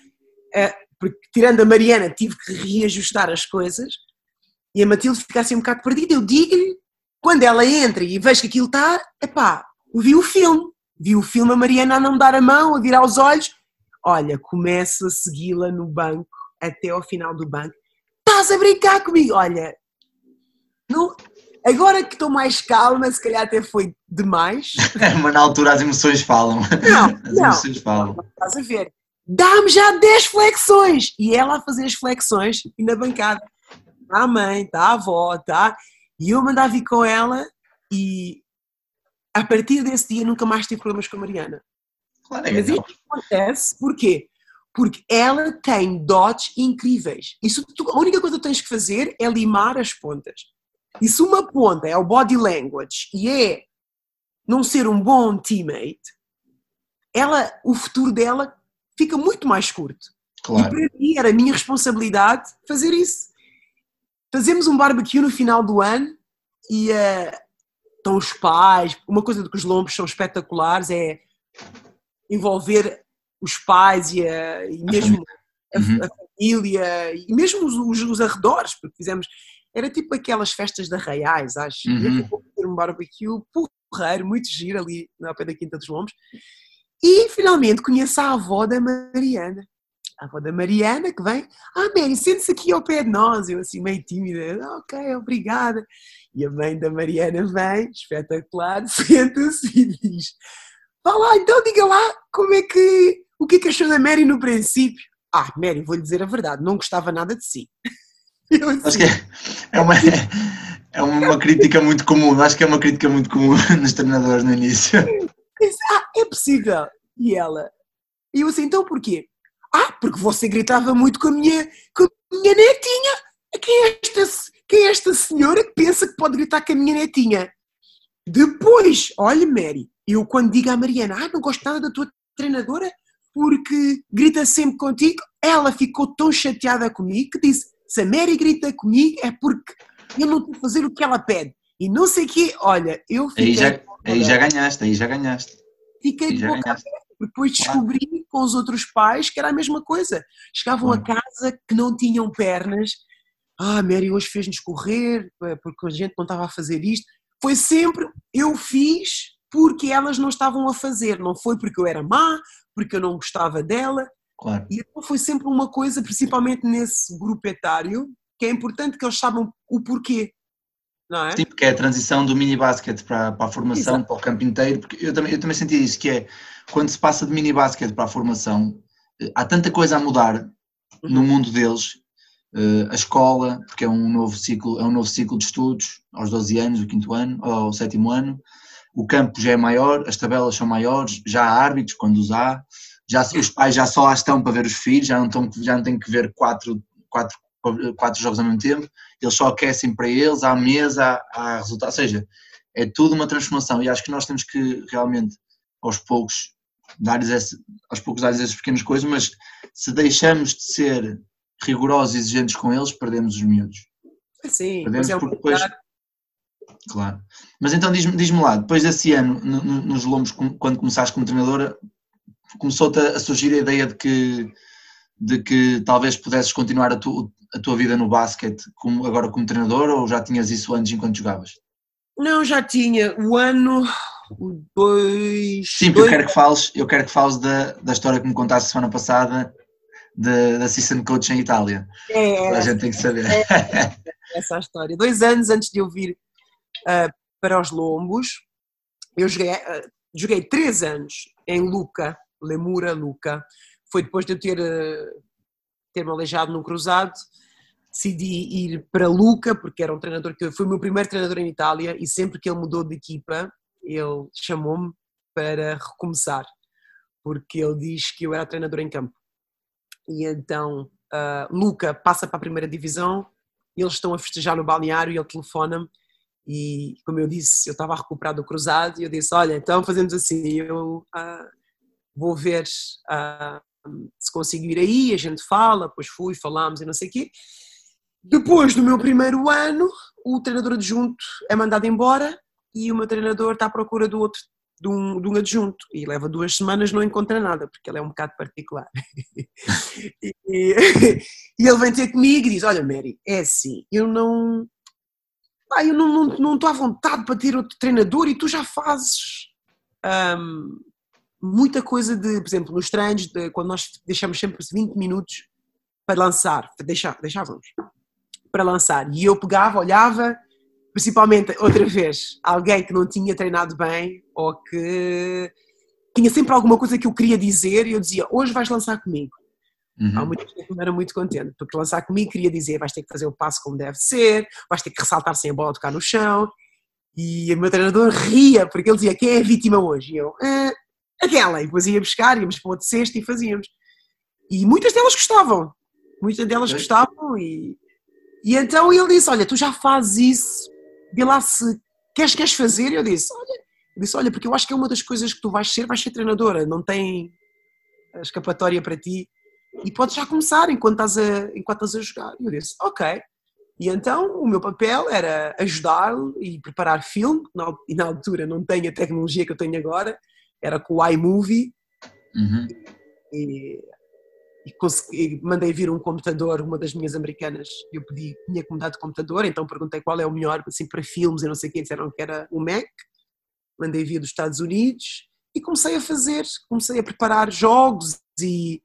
B: eh, porque tirando a Mariana tive que reajustar as coisas, e a Matilde fica assim um bocado perdida. Eu digo-lhe, quando ela entra e vejo que aquilo está, epá, vi o filme. Vi o filme, a Mariana a não dar a mão, a virar os olhos. Olha, começo a segui-la no banco, até ao final do banco. Estás a brincar comigo? Olha, não, Agora que estou mais calma, se calhar até foi demais.
A: Mas na altura as emoções falam.
B: Não,
A: as
B: não,
A: emoções falam.
B: Estás a ver? Dá-me já 10 flexões! E ela a fazer as flexões e na bancada. Está a mãe, está a avó, está. E eu mandava vir com ela e a partir desse dia nunca mais tive problemas com a Mariana.
A: Claro, é
B: Mas isto acontece porquê? Porque ela tem dotes incríveis. Isso, tu, a única coisa que tens que fazer é limar as pontas. E se uma ponta é o body language e é não ser um bom teammate, ela, o futuro dela fica muito mais curto.
A: Claro.
B: E para mim era a minha responsabilidade fazer isso. Fazemos um barbecue no final do ano e uh, estão os pais. Uma coisa que os lombos são espetaculares é envolver os pais e, a, e mesmo a,
A: Uhum.
B: a família e mesmo os, os, os arredores, porque fizemos era tipo aquelas festas de arraiais, acho.
A: Uhum.
B: E por ter um barbecue porreiro, muito giro ali ao pé da Quinta dos Lombos. E finalmente conheço a avó da Mariana. A avó da Mariana que vem, ah Mary, sente-se aqui ao pé de nós. Eu assim meio tímida, "Ah, ok, obrigada. E a mãe da Mariana vem, espetacular, senta-se e diz, vá lá, então diga lá como é que, o que é que achou da Mary no princípio? Ah, Mary, vou-lhe dizer a verdade, não gostava nada de si. Eu
A: Acho
B: assim,
A: que é- é uma, é uma crítica muito comum. Acho que é uma crítica muito comum nos treinadores no início.
B: Ah, é possível. E ela, e eu assim, então porquê? Ah, porque você gritava muito com a minha, com a minha netinha. Quem é, esta, quem é esta senhora que pensa que pode gritar com a minha netinha? Depois, olha, Mary, eu quando digo à Mariana, ah, não gosto nada da tua treinadora porque grita sempre contigo, ela ficou tão chateada comigo que disse, se a Mary grita comigo é porque eu não estou a fazer o que ela pede. E não sei o quê, olha, eu fiquei...
A: Aí já, aí já ganhaste, aí já ganhaste.
B: Fiquei
A: Aí
B: de boca aberta, porque depois descobri com os outros pais que era a mesma coisa. Chegavam a casa que não tinham pernas. Ah, Mary hoje fez-nos correr eh, porque a gente não estava a fazer isto. Foi sempre, eu fiz porque elas não estavam a fazer. Não foi porque eu era má, porque eu não gostava dela.
A: Claro.
B: E então foi sempre uma coisa, principalmente nesse grupo etário, que é importante que eles saibam o porquê. Não é?
A: Sim, porque é a transição do mini basquete para, para a formação,
B: Exato.
A: para o campo inteiro, porque eu também, eu também senti isso, que é quando se passa de mini basquete para a formação, eh, há tanta coisa a mudar no
B: Uhum.
A: mundo deles, eh, a escola, porque é um novo ciclo, é um novo ciclo de estudos, aos 12 anos, o quinto ano, ou ao sétimo ano, o campo já é maior, as tabelas são maiores, já há árbitros quando os há, já, os pais já só lá estão para ver os filhos, já não, estão, já não têm que ver quatro, quatro, quatro jogos ao mesmo tempo, eles só aquecem para eles, há mesa, há, há resultado, ou seja, é tudo uma transformação e acho que nós temos que realmente aos poucos dar esse, aos poucos dar essas pequenas coisas, mas se deixamos de ser rigorosos e exigentes com eles, perdemos os miúdos.
B: Sim,
A: perdemos é porque depois. Claro. Mas então diz-me diz lá, depois desse ano no, no, nos Lombos, quando começaste como treinadora, começou-te a surgir a ideia de que, de que talvez pudesses continuar a, tu, a tua vida no basquete como, agora como treinador ou já tinhas isso antes enquanto jogavas?
B: Não, já tinha. O ano dois.
A: Sim, dois... eu quero que fales, eu quero que fales da, da história que me contaste semana passada da assistant coach em Itália. É, a gente tem que saber. É,
B: essa é a história. Dois anos antes de eu vir uh, para os Lombos, eu joguei, uh, joguei três anos em Luca, Lemura, Luca. Foi depois de eu ter, uh, ter me aleijado no cruzado, decidi ir para Luca, porque era um treinador que foi o meu primeiro treinador em Itália e sempre que ele mudou de equipa, ele chamou-me para recomeçar, porque ele diz que eu era treinador em campo. E então uh, Luca passa para a primeira divisão, eles estão a festejar no balneário e ele telefona-me e como eu disse, eu estava a recuperar do cruzado e eu disse, olha, então fazemos assim, eu uh, vou ver uh, se consigo ir aí, a gente fala, depois fui, falámos e não sei o quê. Depois do meu primeiro ano, o treinador adjunto é mandado embora e o meu treinador está à procura do outro, de um, de um adjunto. E leva duas semanas não encontra nada porque ele é um bocado particular. E, e, ele vem ter comigo e diz olha Mary, é assim eu não ah, eu não estou não, não à vontade para ter outro treinador e tu já fazes um, muita coisa de, por exemplo, nos treinos, de, quando nós deixamos sempre 20 minutos para lançar, deixar, deixávamos para lançar, e eu pegava, olhava principalmente, outra vez, alguém que não tinha treinado bem ou que tinha sempre alguma coisa que eu queria dizer e eu dizia, hoje vais lançar comigo. Uhum. Há muita gente que não era muito contente, porque lançar comigo queria dizer, vais ter que fazer o passo como deve ser, vais ter que ressaltar sem a bola tocar no chão. E o meu treinador ria, porque ele dizia, quem é a vítima hoje? E eu, ah, aquela. E depois ia buscar, íamos para outro cesto e fazíamos. E muitas delas gostavam. Muitas delas é. gostavam e... E então ele disse, olha, tu já fazes isso vê lá se queres, queres fazer. E eu disse, olha, eu disse, olha, porque eu acho que é uma das coisas que tu vais ser, vais ser treinadora, não tem escapatória para ti e podes já começar enquanto estás a, enquanto estás a jogar. E eu disse, ok. E então o meu papel era ajudá-lo e preparar filme, e na altura não tenho a tecnologia que eu tenho agora, era com o iMovie. Uhum. E e, consegui, mandei vir um computador, uma das minhas americanas, eu pedi, tinha que mudar de computador, então perguntei qual é o melhor, assim, para filmes e não sei o que, disseram que era o Mac, mandei vir dos Estados Unidos e comecei a fazer, comecei a preparar jogos e,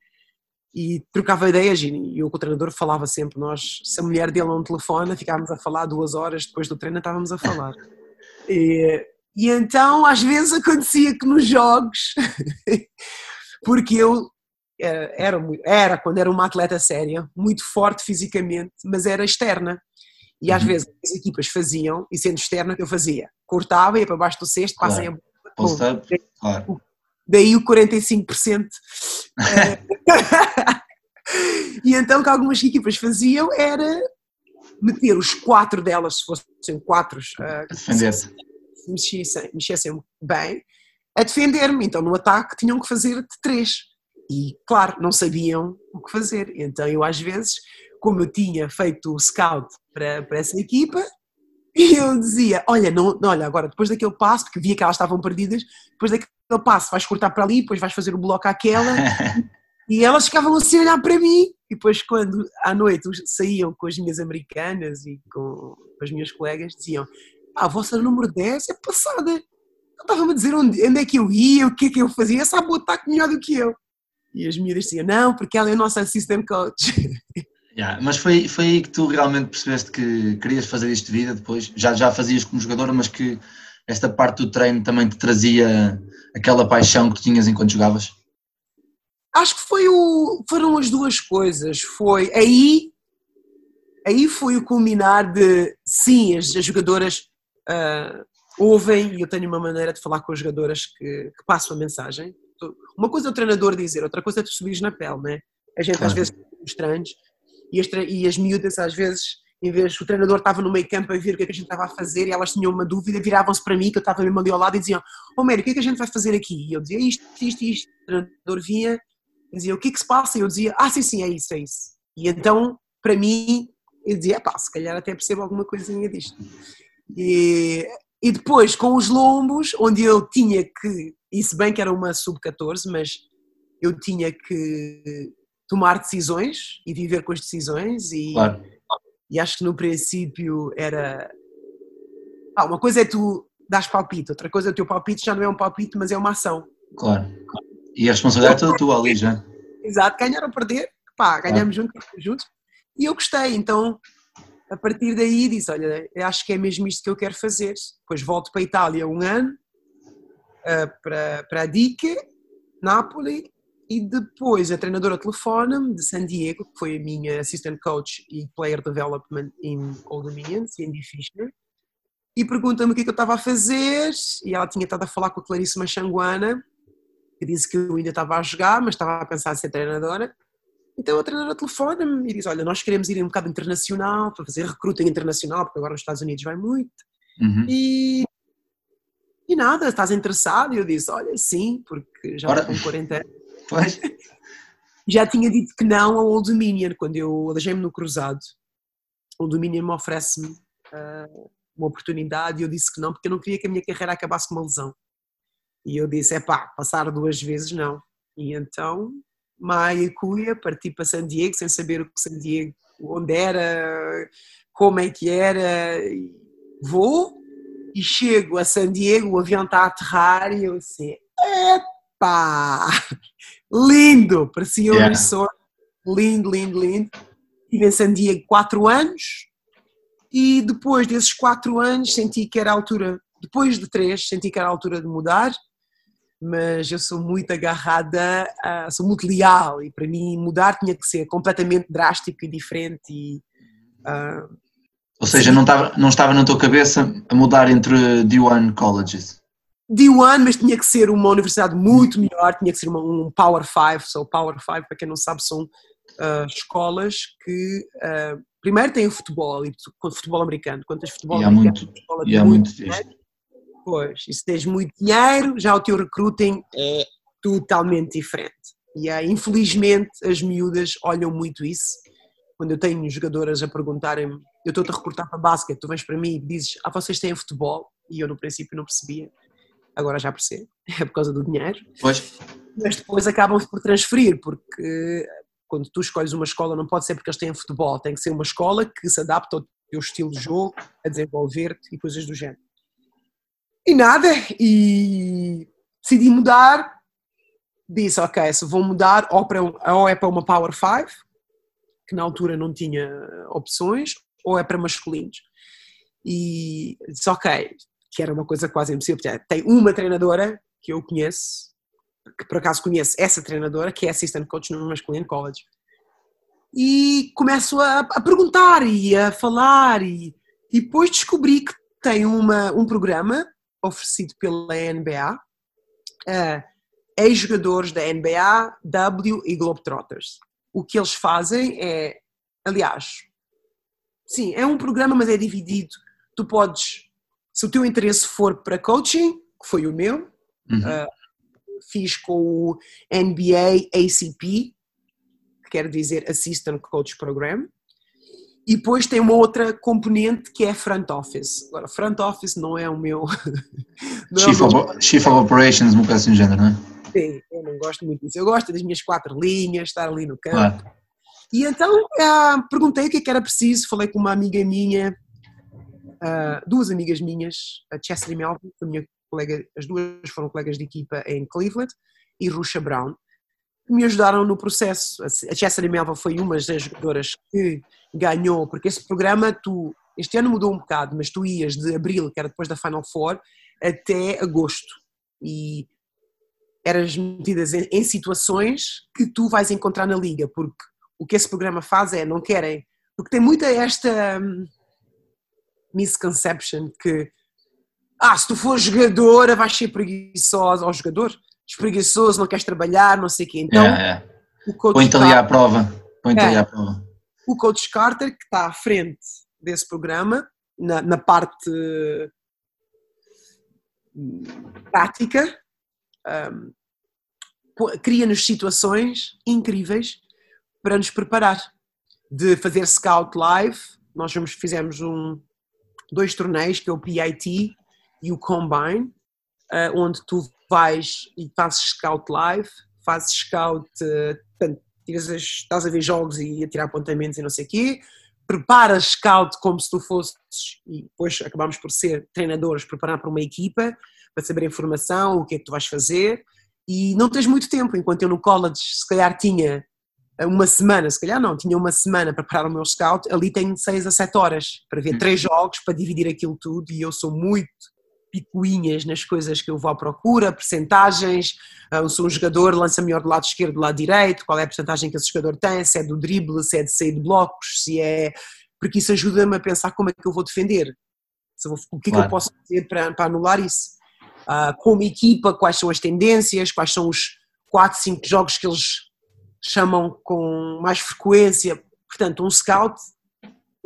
B: e trocava ideias e, e o treinador falava sempre, nós, se a mulher dele não telefona, ficávamos a falar duas horas depois do treino, estávamos a falar. E, e então, às vezes acontecia que nos jogos, porque eu era, era, era, quando era uma atleta séria, muito forte fisicamente, mas era externa. E às uhum. vezes as equipas faziam, e sendo externa, eu fazia. Cortava, ia para baixo do cesto, claro. passem a. claro. Daí o 45%. Eh, e então o que algumas equipas faziam era meter os quatro delas, se fossem quatro, uh,
A: defender-se.
B: Mexessem, mexessem bem, a defender-me. Então no ataque tinham que fazer de três e, claro, não sabiam o que fazer. Então, eu, às vezes, como eu tinha feito o scout para, para essa equipa, eu dizia: Olha, não, olha, agora depois daquele passo, porque via que elas estavam perdidas, depois daquele passo vais cortar para ali, depois vais fazer o bloco àquela. e elas ficavam assim a olhar para mim. E depois, quando à noite saíam com as minhas americanas e com as minhas colegas, diziam: ah, A vossa número 10 é passada. Estava-me a dizer onde, onde é que eu ia, o que é que eu fazia. Essa boa está melhor do que eu. E as miúdas diziam, não, porque ela é a nossa assistant coach.
A: Yeah, mas foi, foi aí que tu realmente percebeste que querias fazer isto de vida depois? Já, já fazias como jogadora, mas que esta parte do treino também te trazia aquela paixão que tu tinhas enquanto jogavas?
B: Acho que foi o, foram as duas coisas. Foi aí, aí foi o culminar de sim, as, as jogadoras uh, ouvem e eu tenho uma maneira de falar com as jogadoras que, que passo a mensagem uma coisa é o treinador dizer, outra coisa é tu subires na pele, né? A gente claro. às vezes nos treinos e as, e as miúdas às vezes em vez o treinador estava no meio campo a ver o que, é que a gente estava a fazer e elas tinham uma dúvida, viravam-se para mim, que eu estava mesmo ali ao lado, e diziam: Ô oh, o que é que a gente vai fazer aqui? E eu dizia: Isto, isto, isto. O treinador vinha, dizia: O que é que se passa? E eu dizia: Ah, sim, sim, é isso, é isso. E então, para mim, eu dizia: Pá, se calhar até percebo alguma coisinha disto. E, e depois, com os lombos, onde eu tinha que, isso bem que era uma sub-14, mas eu tinha que tomar decisões e viver com as decisões e. Claro e acho que no princípio era. Ah, uma coisa é tu das palpite, outra coisa é o teu palpite já não é um palpite, mas é uma ação.
A: Claro. E a responsabilidade é toda tua ali já.
B: Exato, ganhar ou perder, pá, ganhamos claro. juntos, juntos. E eu gostei, então a partir daí disse: Olha, acho que é mesmo isto que eu quero fazer. Depois volto para a Itália um ano, uh, para, para a Dique, Nápoles, e depois a treinadora telefona-me de San Diego, que foi a minha assistant coach e player development em Old Dominions, Andy Fisher, e pergunta-me o que, é que eu estava a fazer. E ela tinha estado a falar com a Clarice Machanguana, que disse que eu ainda estava a jogar, mas estava a pensar em ser treinadora. Então a treinadora telefona-me e diz: Olha, nós queremos ir um bocado internacional, para fazer recruta internacional, porque agora nos Estados Unidos vai muito. Uhum. E, e nada, estás interessado? E eu disse: Olha, sim, porque já Ora... com 40 anos Pois. Já tinha dito que não ao Old Dominion, quando eu alejei-me no cruzado. O Dominion me oferece-me uh, uma oportunidade e eu disse que não, porque eu não queria que a minha carreira acabasse com uma lesão. E eu disse, é pá, passar duas vezes não. E então, Maia Cuia, parti para San Diego, sem saber o que San Diego, onde era, como é que era. Vou e chego a San Diego, o avião está a aterrar e eu assim, epá, lindo, parecia yeah. um resort, lindo, lindo, lindo. Estive em San Diego quatro anos e depois desses quatro anos senti que era a altura, depois de três, senti que era a altura de mudar, mas eu sou muito agarrada, uh, sou muito leal e para mim mudar tinha que ser completamente drástico e diferente e... Uh,
A: ou seja, não estava, não estava na tua cabeça a mudar entre D1 colleges?
B: D1, mas tinha que ser uma universidade muito melhor, tinha que ser uma, um Power 5, so Power 5, para quem não sabe, são uh, escolas que uh, primeiro têm o futebol, e futebol americano, quando tens futebol
A: e
B: americano,
A: há muito, e há muito, dinheiro,
B: pois, e se tens muito dinheiro, já o teu recruiting é totalmente diferente. E aí, infelizmente, as miúdas olham muito isso. Quando eu tenho jogadoras a perguntarem-me, eu estou-te a recrutar para basquete, tu vens para mim e dizes, ah, vocês têm futebol? E eu no princípio não percebia agora já percebo, é por causa do dinheiro.
A: Pois.
B: Mas depois acabam por transferir, porque quando tu escolhes uma escola não pode ser porque eles têm futebol, tem que ser uma escola que se adapta ao teu estilo de jogo, a desenvolver-te e coisas do género. E nada, e decidi mudar, disse, ok, se vou mudar, ou, para, ou é para uma Power 5, que na altura não tinha opções, ou é para masculinos. E disse, ok, que era uma coisa quase impossível. Tem uma treinadora que eu conheço, que por acaso conheço essa treinadora, que é assistant coach no masculino college. E começo a, a perguntar e a falar, e, e depois descobri que tem uma, um programa oferecido pela NBA, uh, ex-jogadores da NBA, W e Globetrotters. O que eles fazem é, aliás, sim, é um programa, mas é dividido. Tu podes se o teu interesse for para coaching, que foi o meu, uhum. uh, fiz com o NBA ACP, que quer dizer Assistant Coach Program, e depois tem uma outra componente que é front office. Agora, front office não é o meu.
A: Chief, é o meu... Of, Chief of Operations, uma coisa assim género, não é?
B: Sim, eu não gosto muito disso. Eu gosto das minhas quatro linhas, estar ali no campo. Claro. E então uh, perguntei o que, é que era preciso, falei com uma amiga minha uh, duas amigas minhas, a Chastity Melvin, a minha colega, as duas foram colegas de equipa em Cleveland, e Rusha Brown, que me ajudaram no processo. A Chastity Melvin foi uma das jogadoras que ganhou, porque esse programa, tu, este ano mudou um bocado, mas tu ias de abril, que era depois da Final Four, até agosto. E eras metidas em, em situações que tu vais encontrar na liga, porque o que esse programa faz é, não querem, porque tem muita esta hum, misconception que ah, se tu for jogadora vais ser preguiçosa, ou jogador, espreguiçoso, não queres trabalhar, não sei o quê. Então,
A: yeah, yeah. o coach Põe-te ali à prova. Põe-te é, ali à prova.
B: O coach Carter, que está à frente desse programa, na, na parte prática, um, cria-nos situações incríveis para nos preparar. De fazer scout live, nós fizemos um, dois torneios, que é o PIT e o Combine, uh, onde tu vais e fazes scout live, fazes scout, uh, portanto, estás a ver jogos e a tirar apontamentos e não sei o quê, preparas scout como se tu fosses, e depois acabamos por ser treinadores, preparar para uma equipa, para saber a informação, o que é que tu vais fazer, e não tens muito tempo, enquanto eu no college se calhar tinha uma semana, se calhar não, tinha uma semana para preparar o meu scout, ali tenho 6 a 7 horas para ver três jogos, para dividir aquilo tudo, e eu sou muito picuinhas nas coisas que eu vou à procura, percentagens, eu sou um jogador, lança melhor do lado esquerdo, do lado direito, qual é a percentagem que esse jogador tem, se é do drible, se é de sair de blocos, se é... porque isso ajuda-me a pensar como é que eu vou defender, o que é claro. que eu posso fazer para, para anular isso. Uh, como equipa, quais são as tendências, quais são os 4, 5 jogos que eles chamam com mais frequência. Portanto, um scout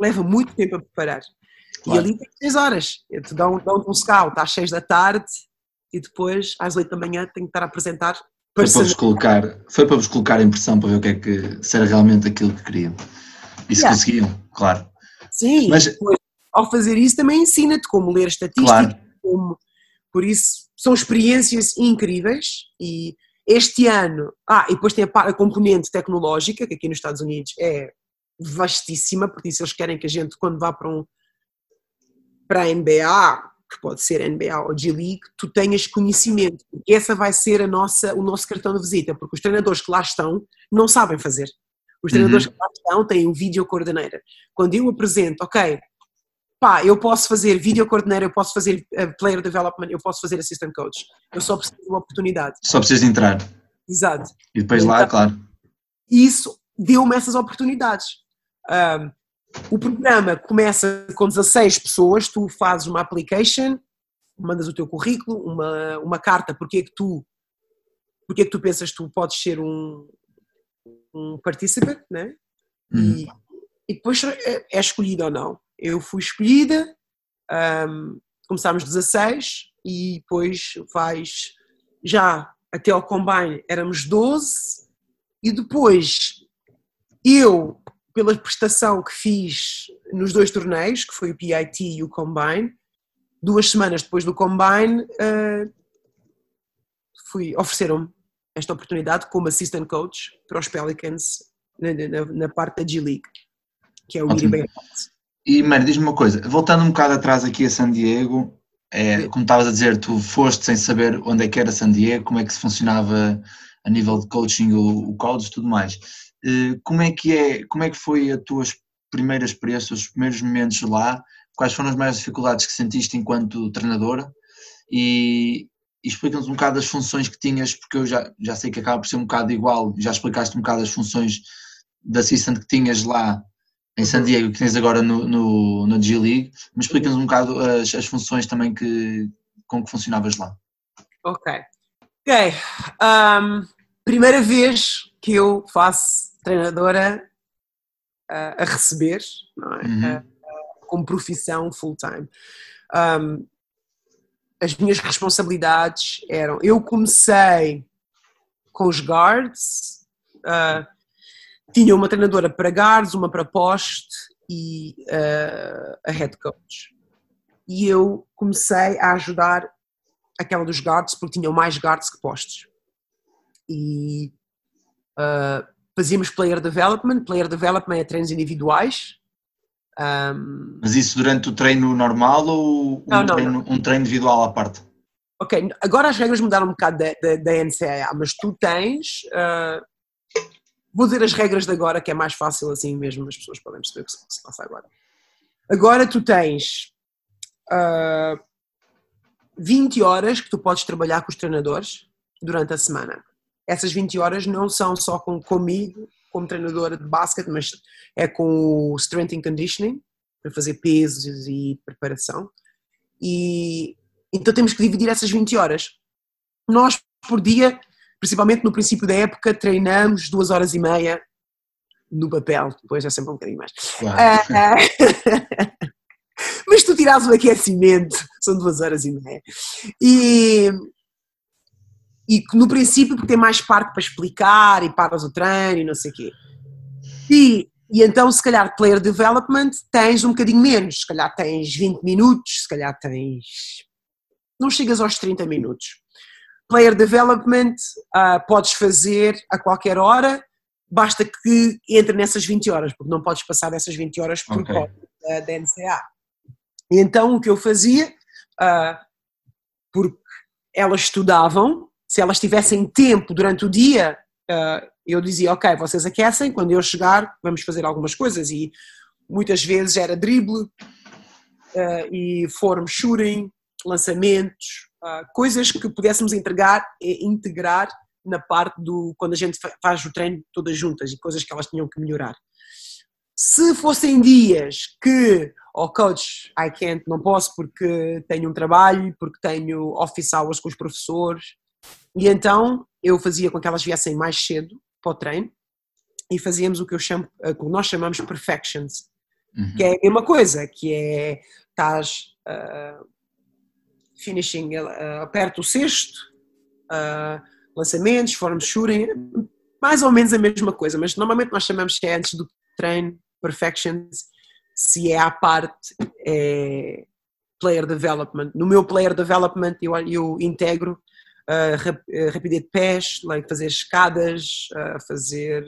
B: leva muito tempo a preparar. Claro. E ali tem 6 horas. Te dão, dão um scout às 6 da tarde e depois às 8 da manhã tem que estar a apresentar.
A: Foi para, vos colocar, foi para vos colocar em pressão para ver o que é que se era realmente aquilo que queriam. E se yeah. conseguiam, claro.
B: Sim, Mas, depois, ao fazer isso também ensina-te como ler estatística, claro. como, por isso são experiências incríveis e este ano, ah, e depois tem a, a componente tecnológica, que aqui nos Estados Unidos é vastíssima, porque isso eles querem que a gente, quando vá para um para a NBA, que pode ser NBA ou G-League, tu tenhas conhecimento, essa vai ser a nossa, o nosso cartão de visita, porque os treinadores que lá estão não sabem fazer. Os treinadores uhum. que lá estão têm um video coordenador. Quando eu apresento, ok, pá, eu posso fazer video coordenador, eu posso fazer uh, player development, eu posso fazer assistant coach. Eu só preciso de uma oportunidade.
A: Só preciso entrar.
B: Exato.
A: E depois lá, claro.
B: Isso deu-me essas oportunidades. Um, o programa começa com 16 pessoas, tu fazes uma application, mandas o teu currículo, uma, uma carta, porque é que tu porque é que tu pensas que tu podes ser um, um participant, né? Uhum. E, e depois é, é escolhido ou não. Eu fui escolhida, um, começámos 16 e depois vais já até ao Combine éramos 12 e depois eu pela prestação que fiz nos dois torneios, que foi o PIT e o Combine, duas semanas depois do Combine, uh, fui, ofereceram-me esta oportunidade como assistant coach para os Pelicans na, na, na parte da G-League, que é o Ótimo.
A: E, Mário, diz-me uma coisa, voltando um bocado atrás aqui a San Diego, é, como estavas a dizer, tu foste sem saber onde é que era San Diego, como é que se funcionava a nível de coaching, o, o college e tudo mais. Eh, como é que é, como é que foi a tua primeira experiência, os primeiros momentos lá? Quais foram as maiores dificuldades que sentiste enquanto treinadora? E, e explica-nos um bocado as funções que tinhas, porque eu já, já sei que acaba por ser um bocado igual, já explicaste um bocado as funções de assistant que tinhas lá em San Diego, que tens agora no, no, G-League, mas explica-nos um bocado as, as funções também que, com que funcionavas lá.
B: Ok. Ok. Um, primeira vez que eu faço treinadora uh, a receber, é? uhum. uh, como profissão full-time. Um, as minhas responsabilidades eram, eu comecei com os guards, uh, tinha uma treinadora para guards, uma para post e a head coach. E eu comecei a ajudar aquela dos guards porque tinham mais guards que postos. E uh, fazíamos player development, player development é treinos individuais.
A: Um... Mas isso durante o treino normal ou um, não, treino, não. um treino individual à parte?
B: Ok, agora as regras mudaram um bocado da, da, da NCAA, mas tu tens. Uh, vou dizer as regras de agora, que é mais fácil assim mesmo, as pessoas podem perceber o que se passa agora. Agora tu tens uh, ah, 20 horas que tu podes trabalhar com os treinadores durante a semana essas 20 horas não são só com, comigo, como treinadora de basquete, mas é com o strength and conditioning, para fazer pesos e preparação. E então temos que dividir essas 20 horas. Nós, por dia, principalmente no princípio da época, treinamos duas horas e meia no papel, depois é sempre um bocadinho mais. Claro. Uh, mas tu tiras o aquecimento, são duas horas e meia. E, e no princípio, porque tem mais parte para explicar e paras o treino e não sei o quê. E, e então, se calhar, player development tens um bocadinho menos, se calhar tens 20 minutos, se calhar tens. Não chegas aos 30 minutos. Player development uh, podes fazer a qualquer hora, basta que entre nessas 20 horas, porque não podes passar dessas 20 horas por okay. da, da NCA. Então o que eu fazia, uh, porque elas estudavam, se elas tivessem tempo durante o dia, uh, eu dizia, ok, vocês aquecem, quando eu chegar vamos fazer algumas coisas e muitas vezes era drible uh, e form shooting, lançamentos, coisas que pudéssemos entregar e integrar na parte do quando a gente faz o treino todas juntas e coisas que elas tinham que melhorar. Se fossem dias que, oh coach, I can't, não posso porque tenho um trabalho, porque tenho office hours com os professores, e então eu fazia com que elas viessem mais cedo para o treino e fazíamos o que eu chamo, o que nós chamamos perfections, uhum. que é a mesma coisa, que é estás uh, finishing, uh, aperta o cesto, uh, lançamentos, form shooting, mais ou menos a mesma coisa, mas normalmente nós chamamos que é antes do treino, perfections, se é à parte é player development. No meu player development eu, eu integro uh, rap, uh, rapidez de pés, like fazer escadas, uh, fazer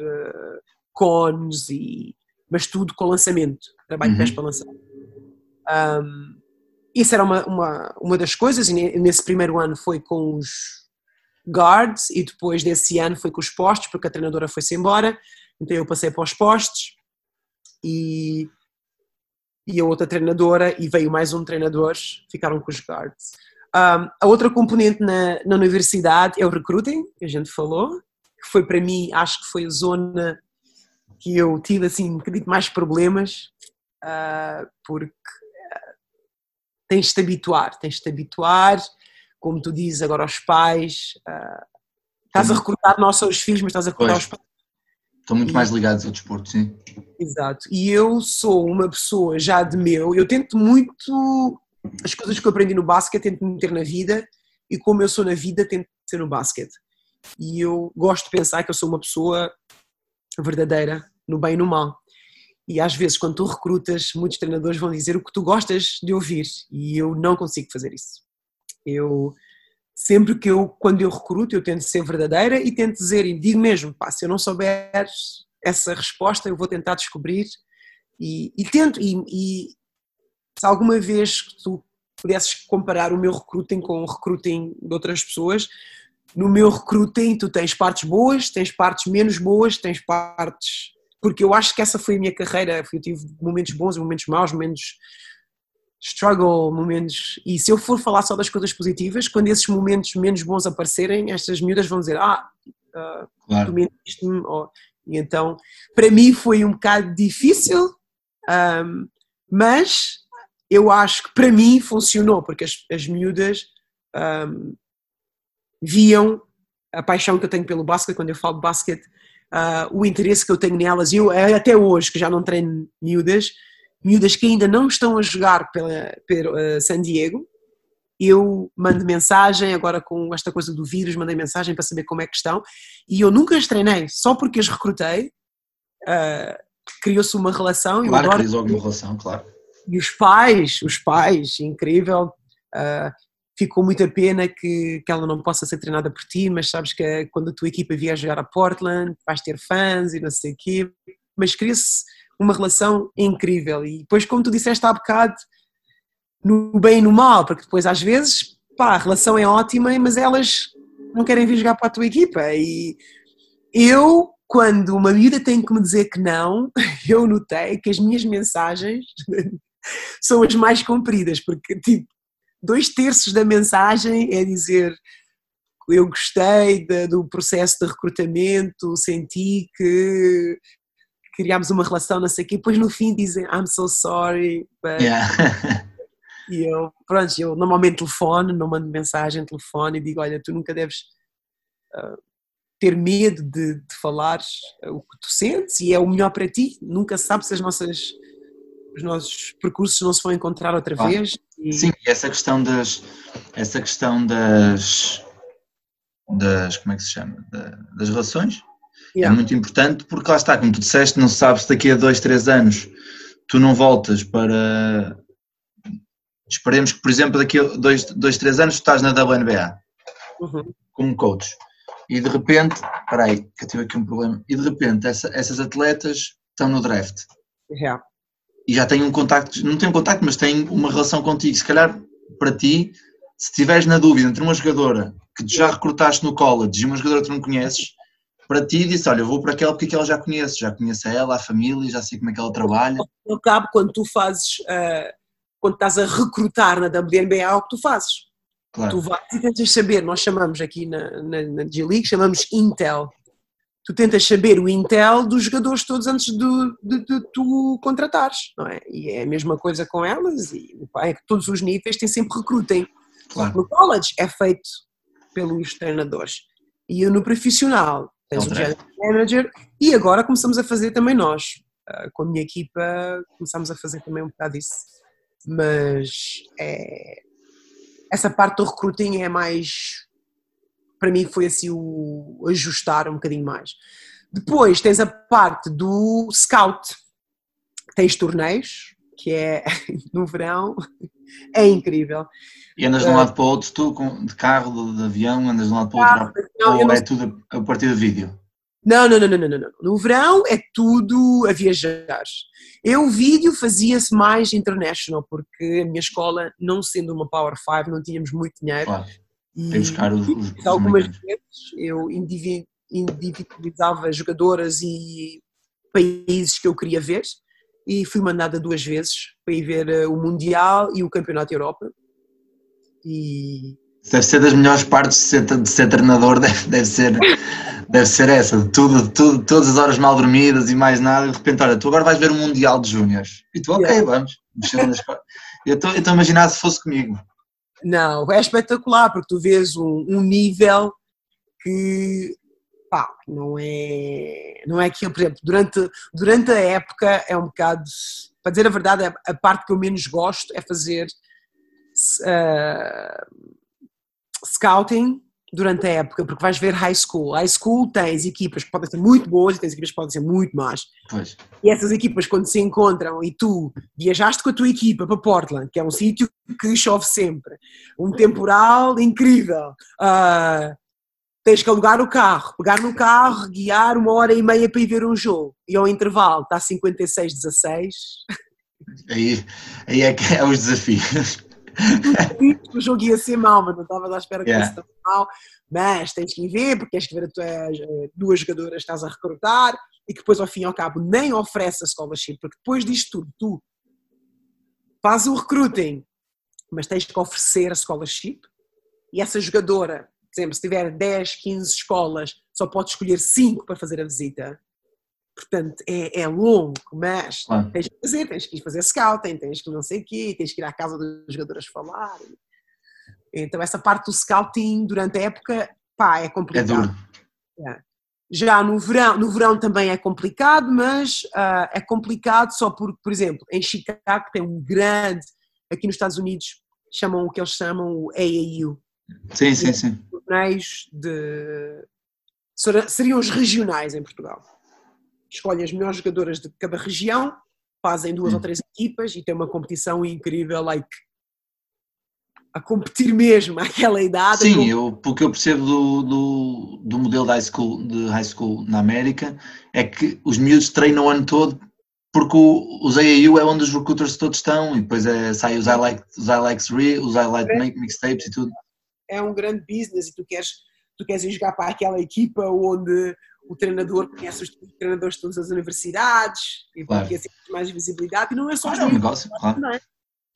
B: cones, e, mas tudo com lançamento, trabalho uhum. de pés para lançar. Um, isso era uma, uma, uma das coisas, e nesse primeiro ano foi com os guards, e depois desse ano foi com os postos, porque a treinadora foi-se embora, então eu passei para os postos, e, e a outra treinadora, e veio mais um treinador, ficaram com os guards. Um, a outra componente na, na universidade é o recruiting, que a gente falou, que foi para mim, acho que foi a zona que eu tive assim um bocadinho mais problemas, uh, porque tens de te habituar, tens de te habituar, como tu dizes agora aos pais, uh, estás a recrutar não só os filhos, mas estás a pois. os pais
A: Estão muito mais ligados ao desporto, sim.
B: Exato. E eu sou uma pessoa já de meu, eu tento muito as coisas que eu aprendi no basquete, tento meter na vida e como eu sou na vida, tento ser no basquete. E eu gosto de pensar que eu sou uma pessoa verdadeira, no bem e no mal. E às vezes, quando tu recrutas, muitos treinadores vão dizer o que tu gostas de ouvir e eu não consigo fazer isso. Eu sempre que eu, quando eu recruto, eu tento ser verdadeira e tento dizer, e digo mesmo, pá, se eu não souber essa resposta, eu vou tentar descobrir e, e tento, e, e, se alguma vez tu pudesses comparar o meu recruiting com o recruiting de outras pessoas, no meu recruiting tu tens partes boas, tens partes menos boas, tens partes... Porque eu acho que essa foi a minha carreira, eu tive momentos bons, momentos maus, momentos struggle, momentos. E se eu for falar só das coisas positivas, quando esses momentos menos bons aparecerem, estas miúdas vão dizer: Ah, uh, claro. tu mentiste-me. E então, para mim foi um bocado difícil, um, mas eu acho que para mim funcionou, porque as, as miúdas um, viam a paixão que eu tenho pelo basquete, quando eu falo de basquete, uh, o interesse que eu tenho nelas, e eu até hoje, que já não treino miúdas, miúdas que ainda não estão a jogar pela, pela uh, San Diego, eu mando mensagem, agora com esta coisa do vírus, mandei mensagem para saber como é que estão, e eu nunca as treinei, só porque as recrutei, uh, criou-se uma relação.
A: Claro, criou logo uma relação, claro.
B: E os pais, os pais, incrível, uh, ficou muita pena que, que ela não possa ser treinada por ti, mas sabes que quando a tua equipa vier jogar a Portland, vais ter fãs e não sei o quê, mas cria-se uma relação incrível. E depois, como tu disseste há bocado, no bem e no mal, porque depois às vezes, pá, a relação é ótima, mas elas não querem vir jogar para a tua equipa. E eu, quando uma miúda tem que me dizer que não, eu notei que as minhas mensagens são as mais compridas, porque tipo, dois terços da mensagem é dizer eu gostei de, do processo de recrutamento, senti que criámos uma relação, não sei o quê, depois no fim dizem I'm so sorry, but... yeah. e eu, pronto, eu normalmente telefono, não mando mensagem, telefono e digo, olha, tu nunca deves uh, ter medo de, de falar o que tu sentes e é o melhor para ti. Nunca se sabe se as nossas, os nossos percursos não se vão encontrar outra vez. E,
A: Sim, essa questão das. Essa questão das. das como é que se chama? Da- das relações
B: yeah.
A: é muito importante porque lá está, como tu disseste, não se sabe se daqui a dois, três anos tu não voltas para. Esperemos que, por exemplo, daqui a dois, dois três anos tu estás na WNBA
B: Uhum.
A: como coach e de repente, espera aí, que eu tive aqui um problema, e de repente essa- essas atletas estão no draft
B: Yeah.
A: E já têm um contacto, não têm um contacto, mas têm uma relação contigo. Se calhar para ti, se estiveres na dúvida entre uma jogadora que tu já recrutaste no college e uma jogadora que tu não conheces, para ti disse, olha, eu vou para aquela porque aquela já conheço, já conheço a ela, a família, já sei como é que ela trabalha.
B: Ao cabo, quando tu fazes, ah, quando estás a recrutar na WNBA, é o que tu fazes. Tu
A: Claro,
B: vais e tentas saber, nós chamamos aqui na, na, na G-League, chamamos Intel. Tu tentas saber o Intel dos jogadores todos antes de, de, de tu contratares, não é? E é a mesma coisa com elas, e é que todos os níveis têm sempre recrutem.
A: claro.
B: No college é feito pelos treinadores. E no profissional tens
A: o
B: general manager e agora começamos a fazer também nós. Ah, Com a minha equipa começamos a fazer também um bocado isso. Mas é, essa parte do recruiting é mais para mim foi assim o ajustar um bocadinho mais. Depois tens a parte do scout. Tens torneios, que é no verão, é incrível.
A: E andas de um lado para o outro, tu de carro, de, avião, andas de um lado para o outro,
B: Não,
A: ou é tudo a, partir do vídeo?
B: Não, não, não, não, não, não, não. No verão é tudo a viajar. Eu, o vídeo fazia-se mais international, porque a minha escola, não sendo uma Power 5, não tínhamos muito dinheiro. E
A: para ir buscar os, os, os
B: algumas
A: americanos.
B: vezes eu indivi- individualizava jogadoras e países que eu queria ver e fui mandada duas vezes para ir ver eh, o Mundial e o Campeonato Europa. E
A: Deve ser das melhores partes de ser, de ser treinador, deve, deve, ser, deve ser essa, de tudo, tudo, todas as horas mal dormidas e mais nada, e de repente, olha, tu agora vais ver o Mundial de Júniores. E tu, ok,
B: Yeah.
A: vamos. Mexendo nas eu estou a imaginar se fosse comigo.
B: Não, é espetacular porque tu vês um, um nível que pá, não é, não é aquilo, por exemplo, durante, durante a época é um bocado, para dizer a verdade, a, a parte que eu menos gosto é fazer ah, scouting durante a época, porque vais ver high school. High school tens equipas que podem ser muito boas e tens equipas que podem ser muito más.
A: Pois,
B: E essas equipas, quando se encontram e tu viajaste com a tua equipa para Portland, que é um sítio que chove sempre, um temporal incrível, ah, tens que alugar o carro, pegar no carro, guiar uma hora e meia para ir ver um jogo, e ao intervalo está 56-16,
A: aí, aí é que é os desafios.
B: O jogo ia ser mau, mas não estavas à espera que
A: Yeah.
B: fosse tão mau, mas tens que ir ver, porque tens que ver a tua, eh, duas jogadoras que estás a recrutar, e que depois ao fim e ao cabo nem oferece a scholarship, porque depois disto tudo, tu fazes o recruiting, mas tens que oferecer a scholarship, e essa jogadora, por exemplo, se tiver 10, 15 escolas, só pode escolher 5 para fazer a visita. Portanto, é, é longo, mas
A: Claro.
B: tens que fazer, tens que ir fazer scouting, tens que não sei o quê, tens que ir à casa das jogadoras falar. Então, essa parte do scouting durante a época, pá, é
A: É
B: complicado.
A: duro.
B: Já no verão, no verão também é complicado, mas ah, é complicado só porque, por exemplo, em Chicago tem um grande, aqui nos Estados Unidos chamam o que eles chamam o AAU,
A: Sim, sim, sim.
B: torneios de. seriam os regionais em Portugal. Escolhem as melhores jogadoras de cada região, fazem duas
A: Hum.
B: ou três equipas e tem uma competição incrível, like. a competir mesmo àquela idade.
A: Sim, eu, porque eu percebo do, do, do modelo de high, school, de high school na América é que os miúdos treinam o ano todo porque o, os AAU é onde os recruiters todos estão e depois é, sai os highlight, os highlights re, os highlight make mixtapes e tudo.
B: é um grande business e tu queres, tu queres ir jogar para aquela equipa onde o treinador conhece os treinadores de todas as universidades e
A: Claro.
B: porque assim tem mais visibilidade e não é só os
A: Ah, é um negócio, claro.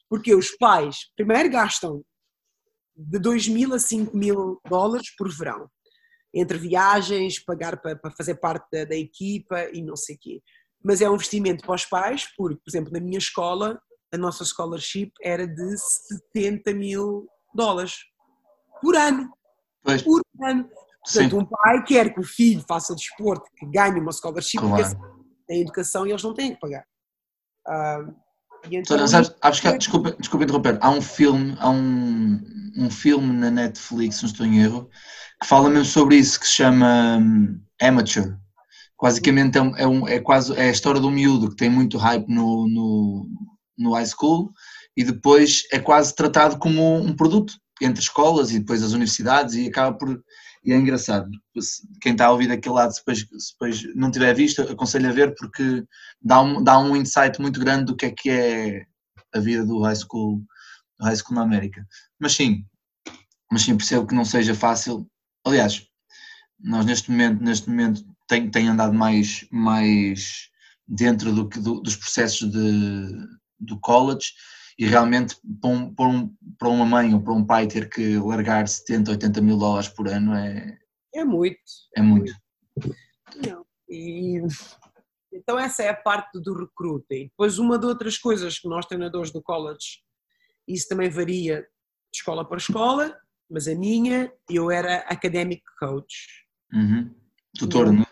B: Porque os pais primeiro gastam de 2 mil a 5 mil dólares por verão, entre viagens, pagar para, para fazer parte da, da equipa e não sei o quê. Mas é um investimento para os pais, porque, por exemplo, na minha escola, a nossa scholarship era de 70 mil dólares por ano
A: Pois,
B: por ano. Portanto, um pai quer que o filho faça desporto, que ganhe uma scholarship, claro. porque tem educação e eles não têm que pagar. Uh,
A: então, então, sabes, acho que, desculpa, desculpa interromper, há um filme, há um, um filme na Netflix, se não estou em erro, que fala mesmo sobre isso, que se chama um, Amateur. Basicamente é, é, um, é, quase é a história do miúdo que tem muito hype no, no, no high school e depois é quase tratado como um produto entre escolas e depois as universidades e acaba por e é engraçado. Quem está a ouvir daquele lado, depois, se depois não tiver visto, aconselho a ver porque dá um, dá um insight muito grande do que é que é a vida do high school, do high school na América. Mas sim, mas sim, percebo que não seja fácil. Aliás, nós neste momento, neste momento tem, tem andado mais, mais dentro do, do, dos processos de, do college e realmente para, um, para, um, para, uma mãe ou para um pai ter que largar 70, 80 mil dólares por ano é.
B: É muito.
A: É muito.
B: Não. E, então essa é a parte do recruiting. Depois uma de outras coisas que nós treinadores do college, isso também varia de escola para escola, mas a minha, eu era academic coach.
A: Uhum. Tutor, não é?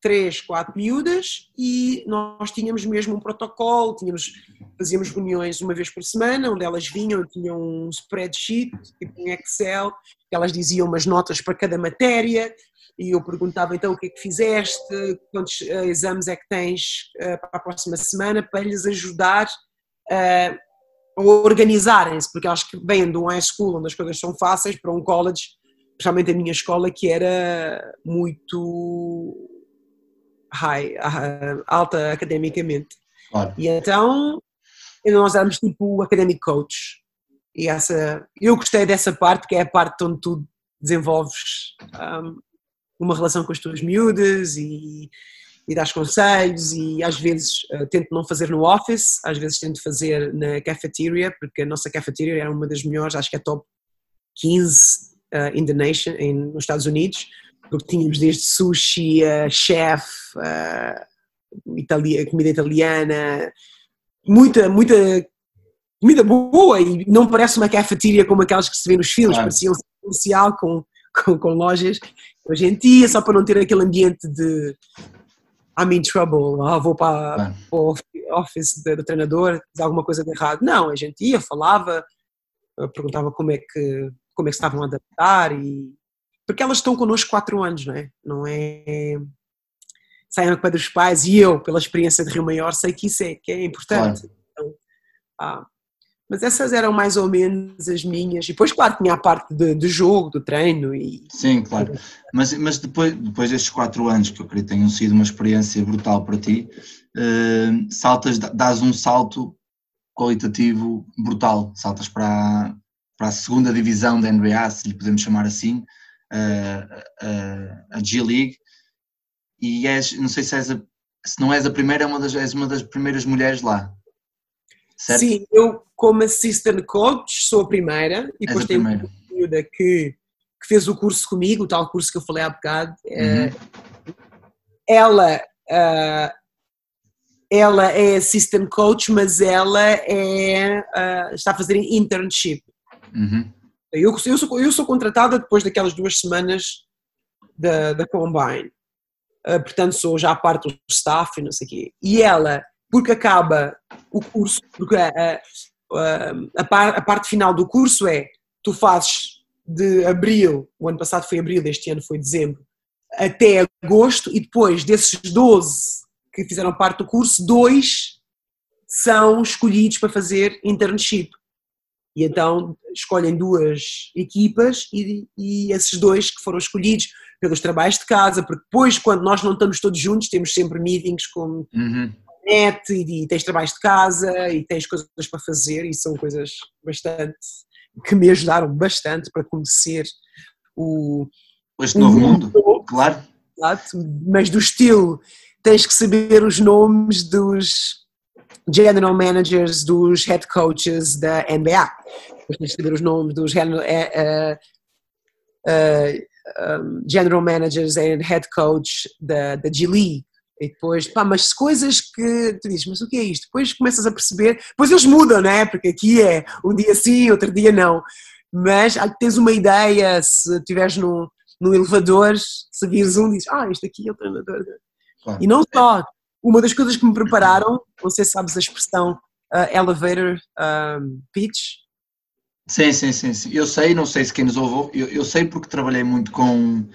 B: Três, quatro miúdas e nós tínhamos mesmo um protocolo, tínhamos, fazíamos reuniões uma vez por semana, onde elas vinham, tinham um spreadsheet, tipo um Excel, elas diziam umas notas para cada matéria e eu perguntava então o que é que fizeste, quantos uh, exames é que tens uh, para a próxima semana, para lhes ajudar a organizarem-se, porque elas que vêm de um high school onde as coisas são fáceis para um college especialmente a minha escola, que era muito high, ah, alta academicamente. Claro. E então nós éramos tipo academic coach. E essa, eu gostei dessa parte, que é a parte onde tu desenvolves um, uma relação com as tuas miúdas e, e das conselhos e às vezes uh, tento não fazer no office, às vezes tento fazer na cafeteria, porque a nossa cafeteria era uma das melhores, acho que é top 15 uh, in the nation, in, nos Estados Unidos, porque tínhamos desde sushi, uh, chef, uh, italia, comida italiana, muita, muita comida boa e não parece uma cafeteria como aquelas que se vê nos filmes, claro. parecia um comercial com, com, com, lojas. A gente ia só para não ter aquele ambiente de I'm in trouble, ah, vou para, para o office do, do treinador, diz alguma coisa de errado. Não, a gente ia, falava, perguntava como é que como é que estavam a adaptar e porque elas estão connosco quatro anos, não é? Não é saem com dos pais e eu, pela experiência de Rio Maior, sei que isso é, que é importante. Claro. Então, ah, mas essas eram mais ou menos as minhas. E depois, claro, tinha a parte de, de jogo, do treino. E...
A: Sim, claro. Mas, mas depois, depois destes quatro anos, que eu acredito tenham sido uma experiência brutal para ti, uh, saltas, dás um salto qualitativo brutal. Saltas para, para a segunda divisão da NBA, se lhe podemos chamar assim, a, a G-League, e és, não sei se, és a, se não és a primeira, é uma das, és uma das primeiras mulheres lá.
B: Certo? Sim, eu como assistant coach sou a primeira, e depois tenho uma miúda que, que fez o curso comigo, o tal curso que eu falei há bocado. Eh, uhum. Ela uh, ela é assistant coach, mas ela é, uh, está a fazer internship.
A: Uhum.
B: Eu, eu, sou, eu sou contratada depois daquelas duas semanas da, da Combine. Uh, portanto, sou já parte do staff e não sei o quê. E ela, porque acaba o curso, porque a, a, a, par, a parte final do curso é tu fazes de abril, o ano passado foi abril, este ano foi dezembro, até agosto, e depois desses 12 que fizeram parte do curso, dois são escolhidos para fazer internship. E então escolhem duas equipas e, e, esses dois que foram escolhidos pelos trabalhos de casa, porque depois, quando nós não estamos todos juntos, temos sempre meetings com
A: uhum.
B: net e, e tens trabalhos de casa e tens coisas para fazer e são coisas bastante que me ajudaram bastante para conhecer o
A: este novo mundo, mundo claro.
B: Mas do estilo, tens que saber os nomes dos general managers dos head coaches da NBA. Depois tens de saber os nomes dos general, uh, uh, um, general managers and head coach da, da G League. E depois, pá, mas coisas que tu dizes, mas o que é isto? Depois começas a perceber, depois eles mudam, não é? Porque aqui é um dia sim, outro dia não. Mas tens uma ideia, se estiveres num, no elevador, se vires um, dizes, ah, este aqui é o treinador. Claro. E não só, uma das coisas que me prepararam, não sei se sabes a expressão uh, elevator um, pitch.
A: Sim, sim, sim, sim, Eu sei, não sei se quem nos ouve, eu, eu sei porque trabalhei muito com,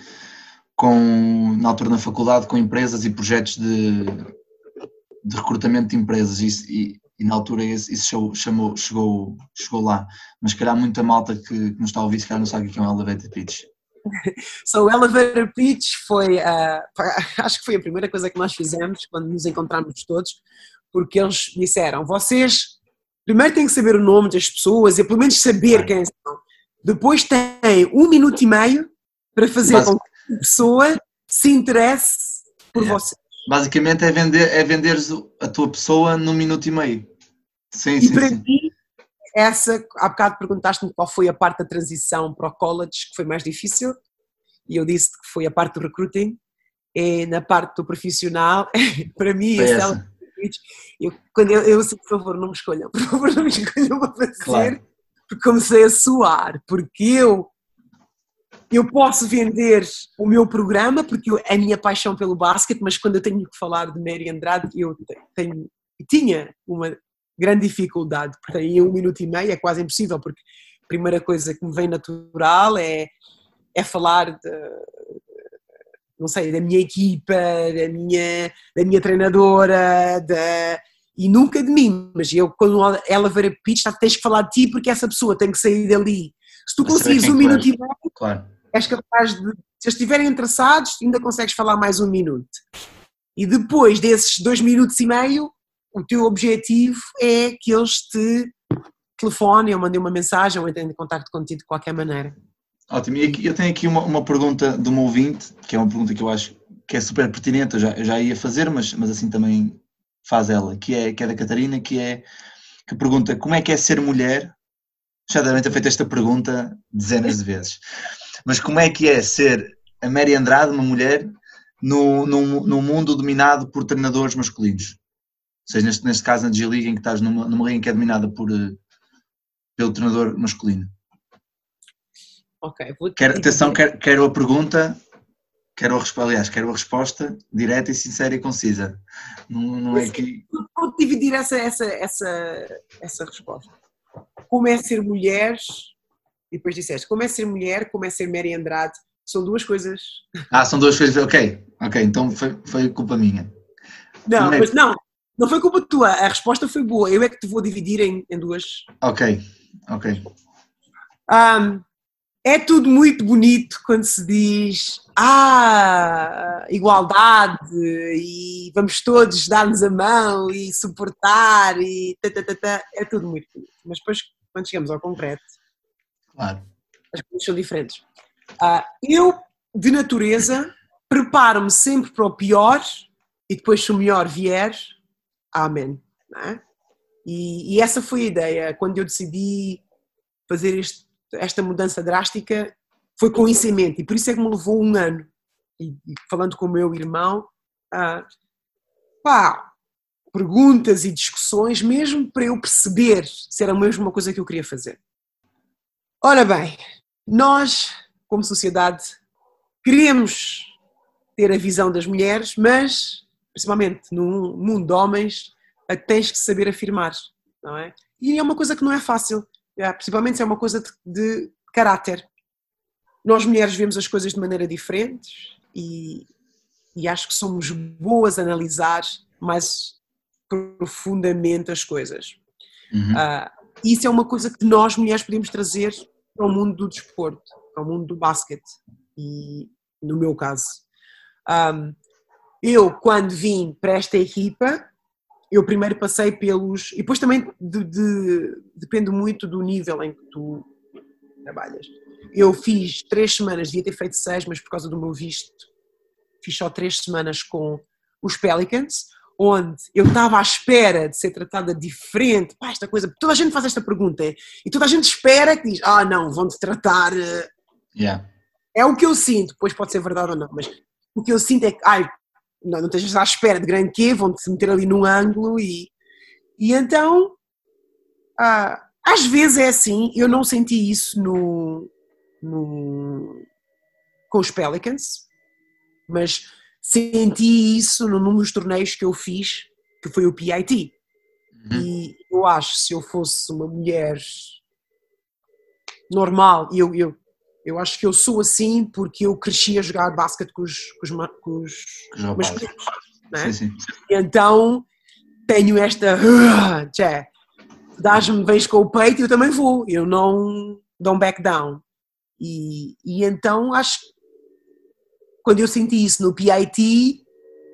A: com, na altura na faculdade, com empresas e projetos de, de recrutamento de empresas e, e na altura isso chamou, chegou, chegou lá. Mas calhar muita malta que, que nos está a ouvir, se calhar não sabe o que é um elevator pitch.
B: So, o elevator pitch foi, uh, acho que foi a primeira coisa que nós fizemos quando nos encontramos todos, porque eles disseram: vocês primeiro têm que saber o nome das pessoas e pelo menos saber quem são. Depois têm um minuto e meio para fazer Basic... com que a pessoa se interesse por yeah. você.
A: Basicamente é vender é venderes a tua pessoa num minuto e meio. Sim, e sim,
B: para
A: sim.
B: mim, essa, há bocado perguntaste-me qual foi a parte da transição para o college que foi mais difícil, e eu disse que foi a parte do recruiting, e na parte do profissional, para mim, foi essa. Eu, quando eu, eu, por favor, não me escolham, por favor, não me escolham para fazer, claro. porque comecei a suar, porque eu eu posso vender o meu programa, porque eu, a minha paixão pelo basquete, mas quando eu tenho que falar de Mary Andrade, eu tenho, tinha uma grande dificuldade, porque em um minuto e meio é quase impossível, porque a primeira coisa que me vem natural é, é falar de, não sei, da minha equipa, da minha, da minha treinadora, da, e nunca de mim, mas eu quando ela ver a pitch, tens que falar de ti porque essa pessoa tem que sair dali. Se tu conseguires um minuto e meio, claro. és capaz de, se eles estiverem interessados, ainda consegues falar mais um minuto. E depois desses dois minutos e meio, o teu objetivo é que eles te telefonem ou mandem uma mensagem ou entrem em contato contigo de qualquer maneira.
A: Ótimo, e eu tenho aqui uma, uma pergunta de um ouvinte, que é uma pergunta que eu acho que é super pertinente, eu já, eu já ia fazer, mas, mas assim também faz ela, que é, que é da Catarina, que é que pergunta como é que é ser mulher, já devem ter feito esta pergunta dezenas de vezes, mas como é que é ser a Mary Andrade, uma mulher, no, no, no mundo dominado por treinadores masculinos? Ou seja, neste, neste caso na G-League em que estás numa, numa liga que é dominada por, eh, pelo treinador masculino.
B: Ok,
A: vou quero, atenção, quero, quero a pergunta, quero a resposta, aliás, quero a resposta direta e sincera e concisa. Não, não é que.
B: Vou dividir essa, essa, essa, essa resposta. Como é ser mulher, e depois disseste, como é ser mulher, como é ser Mary Andrade, são duas coisas.
A: Ah, são duas coisas, ok, ok, então foi, foi culpa minha.
B: Não, mas não, não foi culpa tua, a resposta foi boa. Eu é que te vou dividir em, em duas.
A: Ok, ok.
B: Um, é tudo muito bonito quando se diz ah, igualdade e vamos todos dar-nos a mão e suportar e tatatata. é tudo muito bonito. Mas depois, quando chegamos ao concreto,
A: claro.
B: as coisas são diferentes. Uh, eu, de natureza, preparo-me sempre para o pior e depois, se o melhor vier, Amém. É? E, e, essa foi a ideia. Quando eu decidi fazer este, esta mudança drástica, foi com isso em mente. E por isso é que me levou um ano. E, e falando com o meu irmão, ah, pá, perguntas e discussões, mesmo para eu perceber se era mesmo uma coisa que eu queria fazer. Ora bem, nós, como sociedade, queremos ter a visão das mulheres, mas principalmente num mundo de homens, tens que saber afirmar, não é? E é uma coisa que não é fácil, é, principalmente se é uma coisa de, de caráter. Nós mulheres vemos as coisas de maneira diferente e, e acho que somos boas a analisar mais profundamente as coisas. Uhum. Uh, isso é uma coisa que nós mulheres podemos trazer para o mundo do desporto, para o mundo do basquete e no meu caso. Um, eu, quando vim para esta equipa, eu primeiro passei pelos. E depois também de, de, depende muito do nível em que tu trabalhas. Eu fiz três semanas, devia ter feito seis, mas por causa do meu visto, fiz só três semanas com os Pelicans, onde eu estava à espera de ser tratada diferente. Pá, esta coisa. Toda a gente faz esta pergunta e toda a gente espera que diz: ah, não, vão-te tratar. Eh,
A: yeah.
B: É o que eu sinto, depois pode ser verdade ou não, mas o que eu sinto é que, ai, não, não estejas à espera de grande quê, vão-te meter ali num ângulo e, e então ah, às vezes é assim, eu não senti isso no, no com os Pelicans, mas senti isso num dos torneios que eu fiz, que foi o PIT. Uhum. E eu acho se eu fosse uma mulher normal, eu, eu, eu acho que eu sou assim porque eu cresci a jogar basquete com os, com os, com os masculinos. Né? Sim, sim. Então tenho esta. Tchê, dás-me, vens com o peito e eu também vou. Eu não dou um back down. E, e então acho que quando eu senti isso no PIT,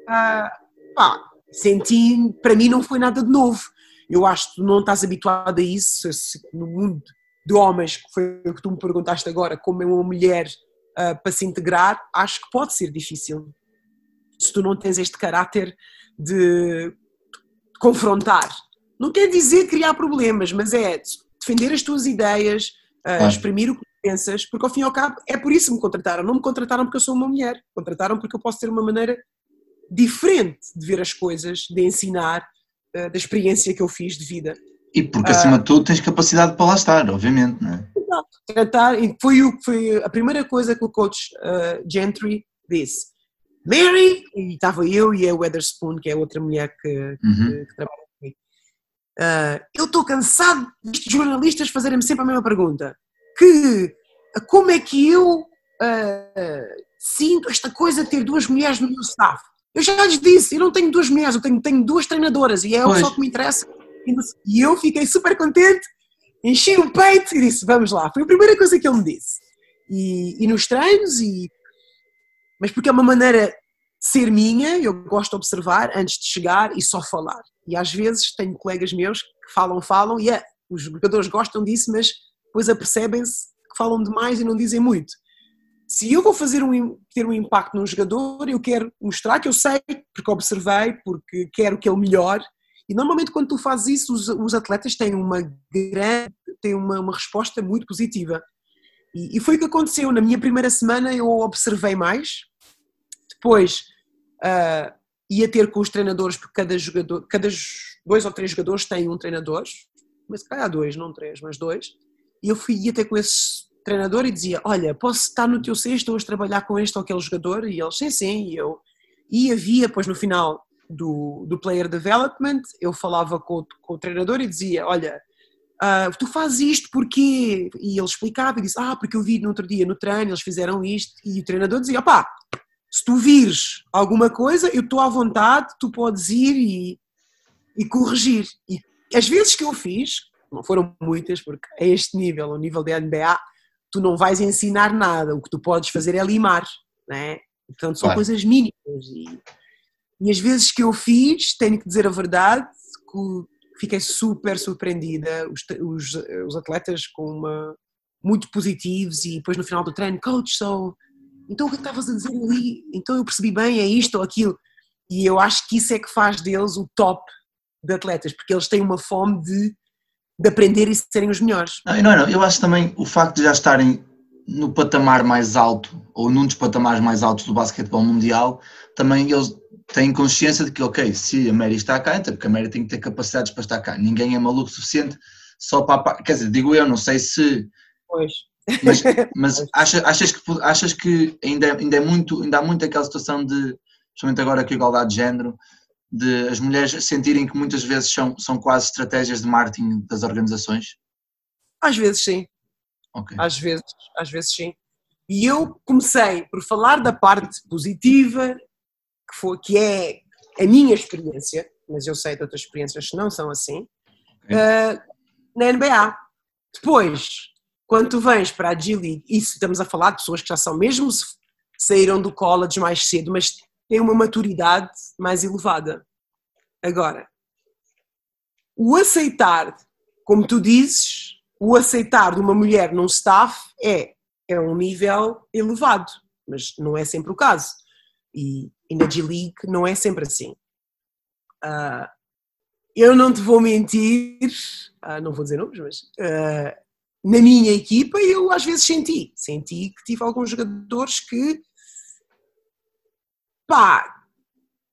B: ah, pá, senti, para mim não foi nada de novo. Eu acho que tu não estás habituado a isso, no mundo de homens, que foi o que tu me perguntaste agora, como é uma mulher uh, para se integrar, acho que pode ser difícil. Se tu não tens este caráter de confrontar. Não quer dizer criar problemas, mas é defender as tuas ideias, uh, exprimir o que pensas, porque ao fim e ao cabo é por isso que me contrataram. Não me contrataram porque eu sou uma mulher, contrataram porque eu posso ter uma maneira diferente de ver as coisas, de ensinar, uh, da experiência que eu fiz de vida.
A: E porque acima uh, de tudo tens capacidade para lá estar, obviamente, não é?
B: Tratar, e foi, o, foi a primeira coisa que o coach uh, Gentry disse. Mary, e estava eu e a Weatherspoon, que é outra mulher que, uhum. que, que trabalha comigo. Uh, eu estou cansado de jornalistas fazerem-me sempre a mesma pergunta. Que como é que eu uh, sinto esta coisa de ter duas mulheres no meu staff? Eu já lhes disse, eu não tenho duas mulheres, eu tenho, tenho duas treinadoras e é o só que me interessa. E eu fiquei super contente, enchi o peito e disse: Vamos lá. Foi a primeira coisa que ele me disse. E, e nos treinos, e... mas porque é uma maneira ser minha, eu gosto de observar antes de chegar e só falar. E às vezes tenho colegas meus que falam, falam, e é, os jogadores gostam disso, mas depois apercebem-se que falam demais e não dizem muito. Se eu vou fazer um, ter um impacto num jogador, eu quero mostrar que eu sei, porque observei, porque quero que ele melhore, e normalmente quando tu fazes isso, os, os atletas têm uma grande, têm uma, uma resposta muito positiva. E, e, foi o que aconteceu. Na minha primeira semana eu observei mais, depois uh, ia ter com os treinadores, porque cada jogador, cada dois ou três jogadores têm um treinador, mas se calhar dois, não três, mas dois, e eu fui, ia ter com esse treinador e dizia, olha, posso estar no teu sexto hoje trabalhar com este ou aquele jogador? E eles, sim, sim, e eu, e havia, depois no final, do, do player development, eu falava com, com o treinador e dizia: Olha, uh, tu fazes isto porque. E ele explicava e disse: Ah, porque eu vi no outro dia no treino, eles fizeram isto. E o treinador dizia: Opá, se tu vires alguma coisa, eu estou à vontade, tu podes ir e, e corrigir. E as vezes que eu fiz, não foram muitas, porque a este nível, o nível de NBA, tu não vais ensinar nada, o que tu podes fazer é limar, né? Portanto, são claro. coisas mínimas. E, e as vezes que eu fiz, tenho que dizer a verdade, que fiquei super surpreendida. Os, os, os atletas com uma, muito positivos e depois no final do treino, coach, so, então o que estavas a dizer ali? Então eu percebi bem, é isto ou aquilo. E eu acho que isso é que faz deles o top de atletas, porque eles têm uma fome de, de aprender e serem os melhores.
A: Não, não, não, eu acho também o facto de já estarem no patamar mais alto, ou num dos patamares mais altos do basquetebol mundial, também eles têm consciência de que, ok, se a Mary está cá, então porque a Mary tem que ter capacidades para estar cá. Ninguém é maluco o suficiente só para. Quer dizer, digo eu, não sei se.
B: Pois.
A: Mas, mas achas, achas, que, achas que ainda, ainda, é muito, ainda há muito aquela situação de, principalmente agora com a igualdade de género, de as mulheres sentirem que muitas vezes são, são quase estratégias de marketing das organizações?
B: Às vezes sim. Okay. Às vezes, às vezes sim. E eu comecei por falar da parte positiva que, foi, que é a minha experiência, mas eu sei de outras experiências que não são assim, uh, na NBA. Depois, quando tu vens para a G-League, isso estamos a falar de pessoas que já são mesmo, saíram do college mais cedo, mas têm uma maturidade mais elevada. Agora, o aceitar, como tu dizes, o aceitar de uma mulher num staff é, é um nível elevado, mas não é sempre o caso. E, e na G-League não é sempre assim. Uh, eu não te vou mentir, uh, não vou dizer nomes, mas uh, na minha equipa eu às vezes senti, senti que tive alguns jogadores que pá,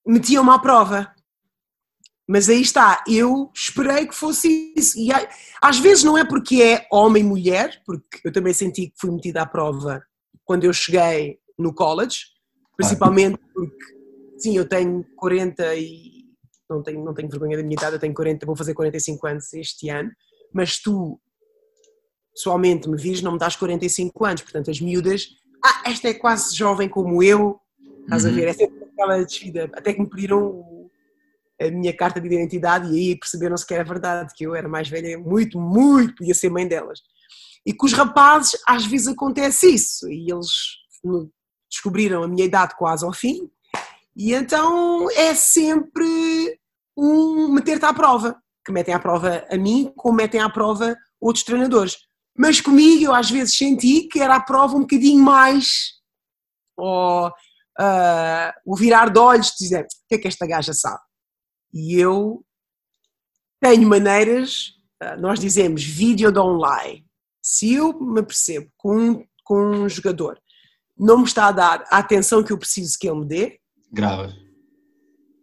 B: metiam-me à prova. Mas aí está, eu esperei que fosse isso. E às vezes não é porque é homem e mulher, porque eu também senti que fui metida à prova quando eu cheguei no college, principalmente porque, sim, eu tenho 40 e não tenho, não tenho vergonha da minha idade, eu tenho 40, vou fazer 45 anos este ano, mas tu pessoalmente me vires, não me dás 45 anos, portanto as miúdas, ah, esta é quase jovem como eu, estás uhum. a ver, é sempre aquela descida, até que me pediram a minha carta de identidade e aí perceberam-se que era verdade, que eu era mais velha, muito, muito, podia ser mãe delas. E com os rapazes às vezes acontece isso, e eles descobriram a minha idade quase ao fim, e então é sempre um meter-te à prova, que metem à prova a mim, como metem à prova outros treinadores. Mas comigo eu às vezes senti que era a prova um bocadinho mais ou uh, o virar de olhos, dizer o que é que esta gaja sabe? E eu tenho maneiras, uh, nós dizemos vídeo don't lie. Se eu me percebo com com um jogador não me está a dar a atenção que eu preciso que ele me dê,
A: grava.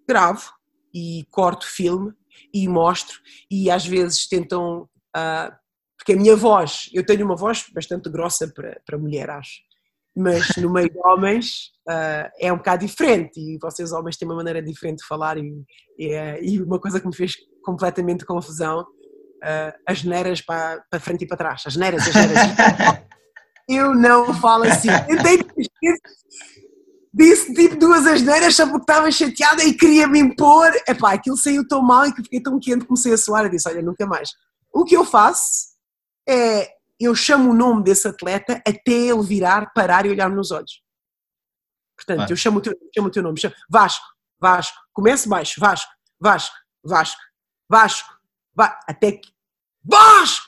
B: Gravo e corto filme e mostro. E às vezes tentam uh, porque a minha voz, eu tenho uma voz bastante grossa para, para mulher, acho, mas no meio de homens uh, é um bocado diferente. E vocês homens têm uma maneira diferente de falar e, e, e uma coisa que me fez completamente confusão, uh, as neiras para, para frente e para trás, as neiras, as neiras. eu não falo assim. disse tipo duas asneiras só porque estava chateada e queria me impor. Epá, aquilo saiu tão mal e que fiquei tão quente, comecei a suar e disse, olha, nunca mais. O que eu faço é, eu chamo o nome desse atleta até ele virar, parar e olhar-me nos olhos. Portanto, eu chamo o, teu, chamo o teu nome, chamo, Vasco, Vasco, comece baixo, Vasco, Vasco, Vasco, Vasco, Vasco, até que, Vasco!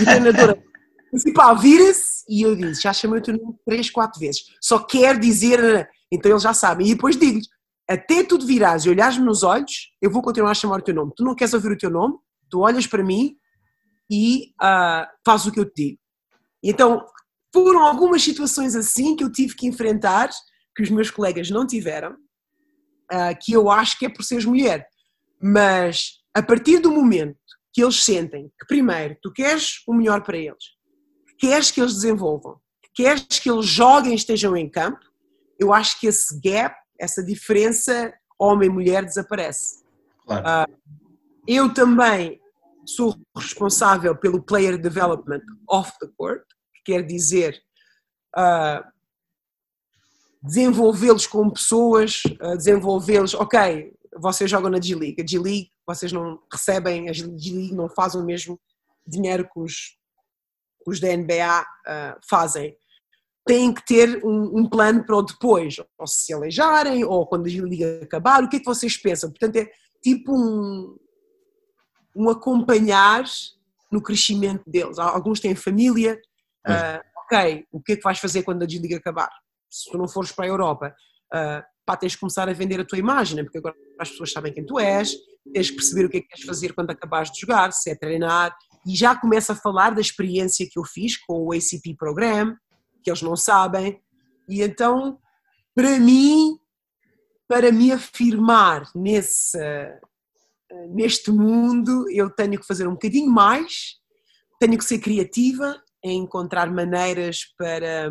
B: E a treinadora principal vira-se e eu disse, já chamei o teu nome três, quatro vezes, só quer dizer, então eles já sabem, e depois digo-lhes, até tu te virares e olhares-me nos olhos, eu vou continuar a chamar o teu nome. Tu não queres ouvir o teu nome, tu olhas para mim e uh, o que eu te digo. Então, foram algumas situações assim que eu tive que enfrentar, que os meus colegas não tiveram, uh, que eu acho que é por seres mulher. Mas a partir do momento que eles sentem que, primeiro, tu queres o melhor para eles, queres que eles desenvolvam, queres que eles joguem e estejam em campo, eu acho que esse gap, essa diferença homem-mulher desaparece. Claro. Uh, eu também sou responsável pelo player development off the court, que quer dizer uh, desenvolvê-los como pessoas, uh, desenvolvê-los, ok, vocês jogam na G-League, a G-League, vocês não recebem, a G-League não fazem o mesmo dinheiro que os, os da NBA uh, ah, fazem. Têm que ter um, um, plano para o depois, ou se aleijarem, ou quando a G-League acabar, o que é que vocês pensam? Portanto, é tipo um, um acompanhar no crescimento deles. Alguns têm família, uh, ok, o que é que vais fazer quando a desliga acabar? Se tu não fores para a Europa, uh, pá, tens de começar a vender a tua imagem, né? porque agora as pessoas sabem quem tu és, tens de perceber o que é que queres fazer quando acabares de jogar, se é treinar, e já começa a falar da experiência que eu fiz com o ACP Program, que eles não sabem, e então, para mim, para me afirmar nesse, neste mundo eu tenho que fazer um bocadinho mais, tenho que ser criativa em encontrar maneiras para,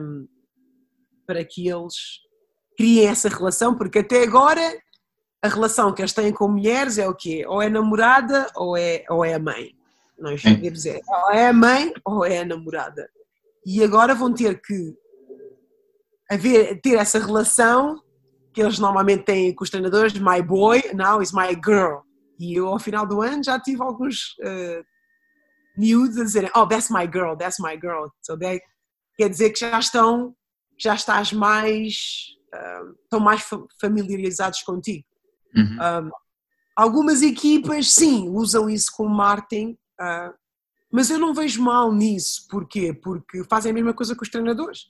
B: para que eles criem essa relação, porque até agora a relação que eles têm com mulheres é o quê? Ou é namorada ou é, ou é a mãe. Nós devemos dizer, ou é a mãe ou é a namorada. E agora vão ter que haver, ter essa relação que eles normalmente têm com os treinadores, my boy, now is my girl. E eu, ao final do ano, já tive alguns uh, miúdos a dizerem: Oh, that's my girl, that's my girl. So they, quer dizer que já estão, já estás mais, uh, estão mais familiarizados contigo. Uhum. Um, algumas equipas, sim, usam isso como marketing, uh, mas eu não vejo mal nisso. Porquê? Porque fazem a mesma coisa que os treinadores,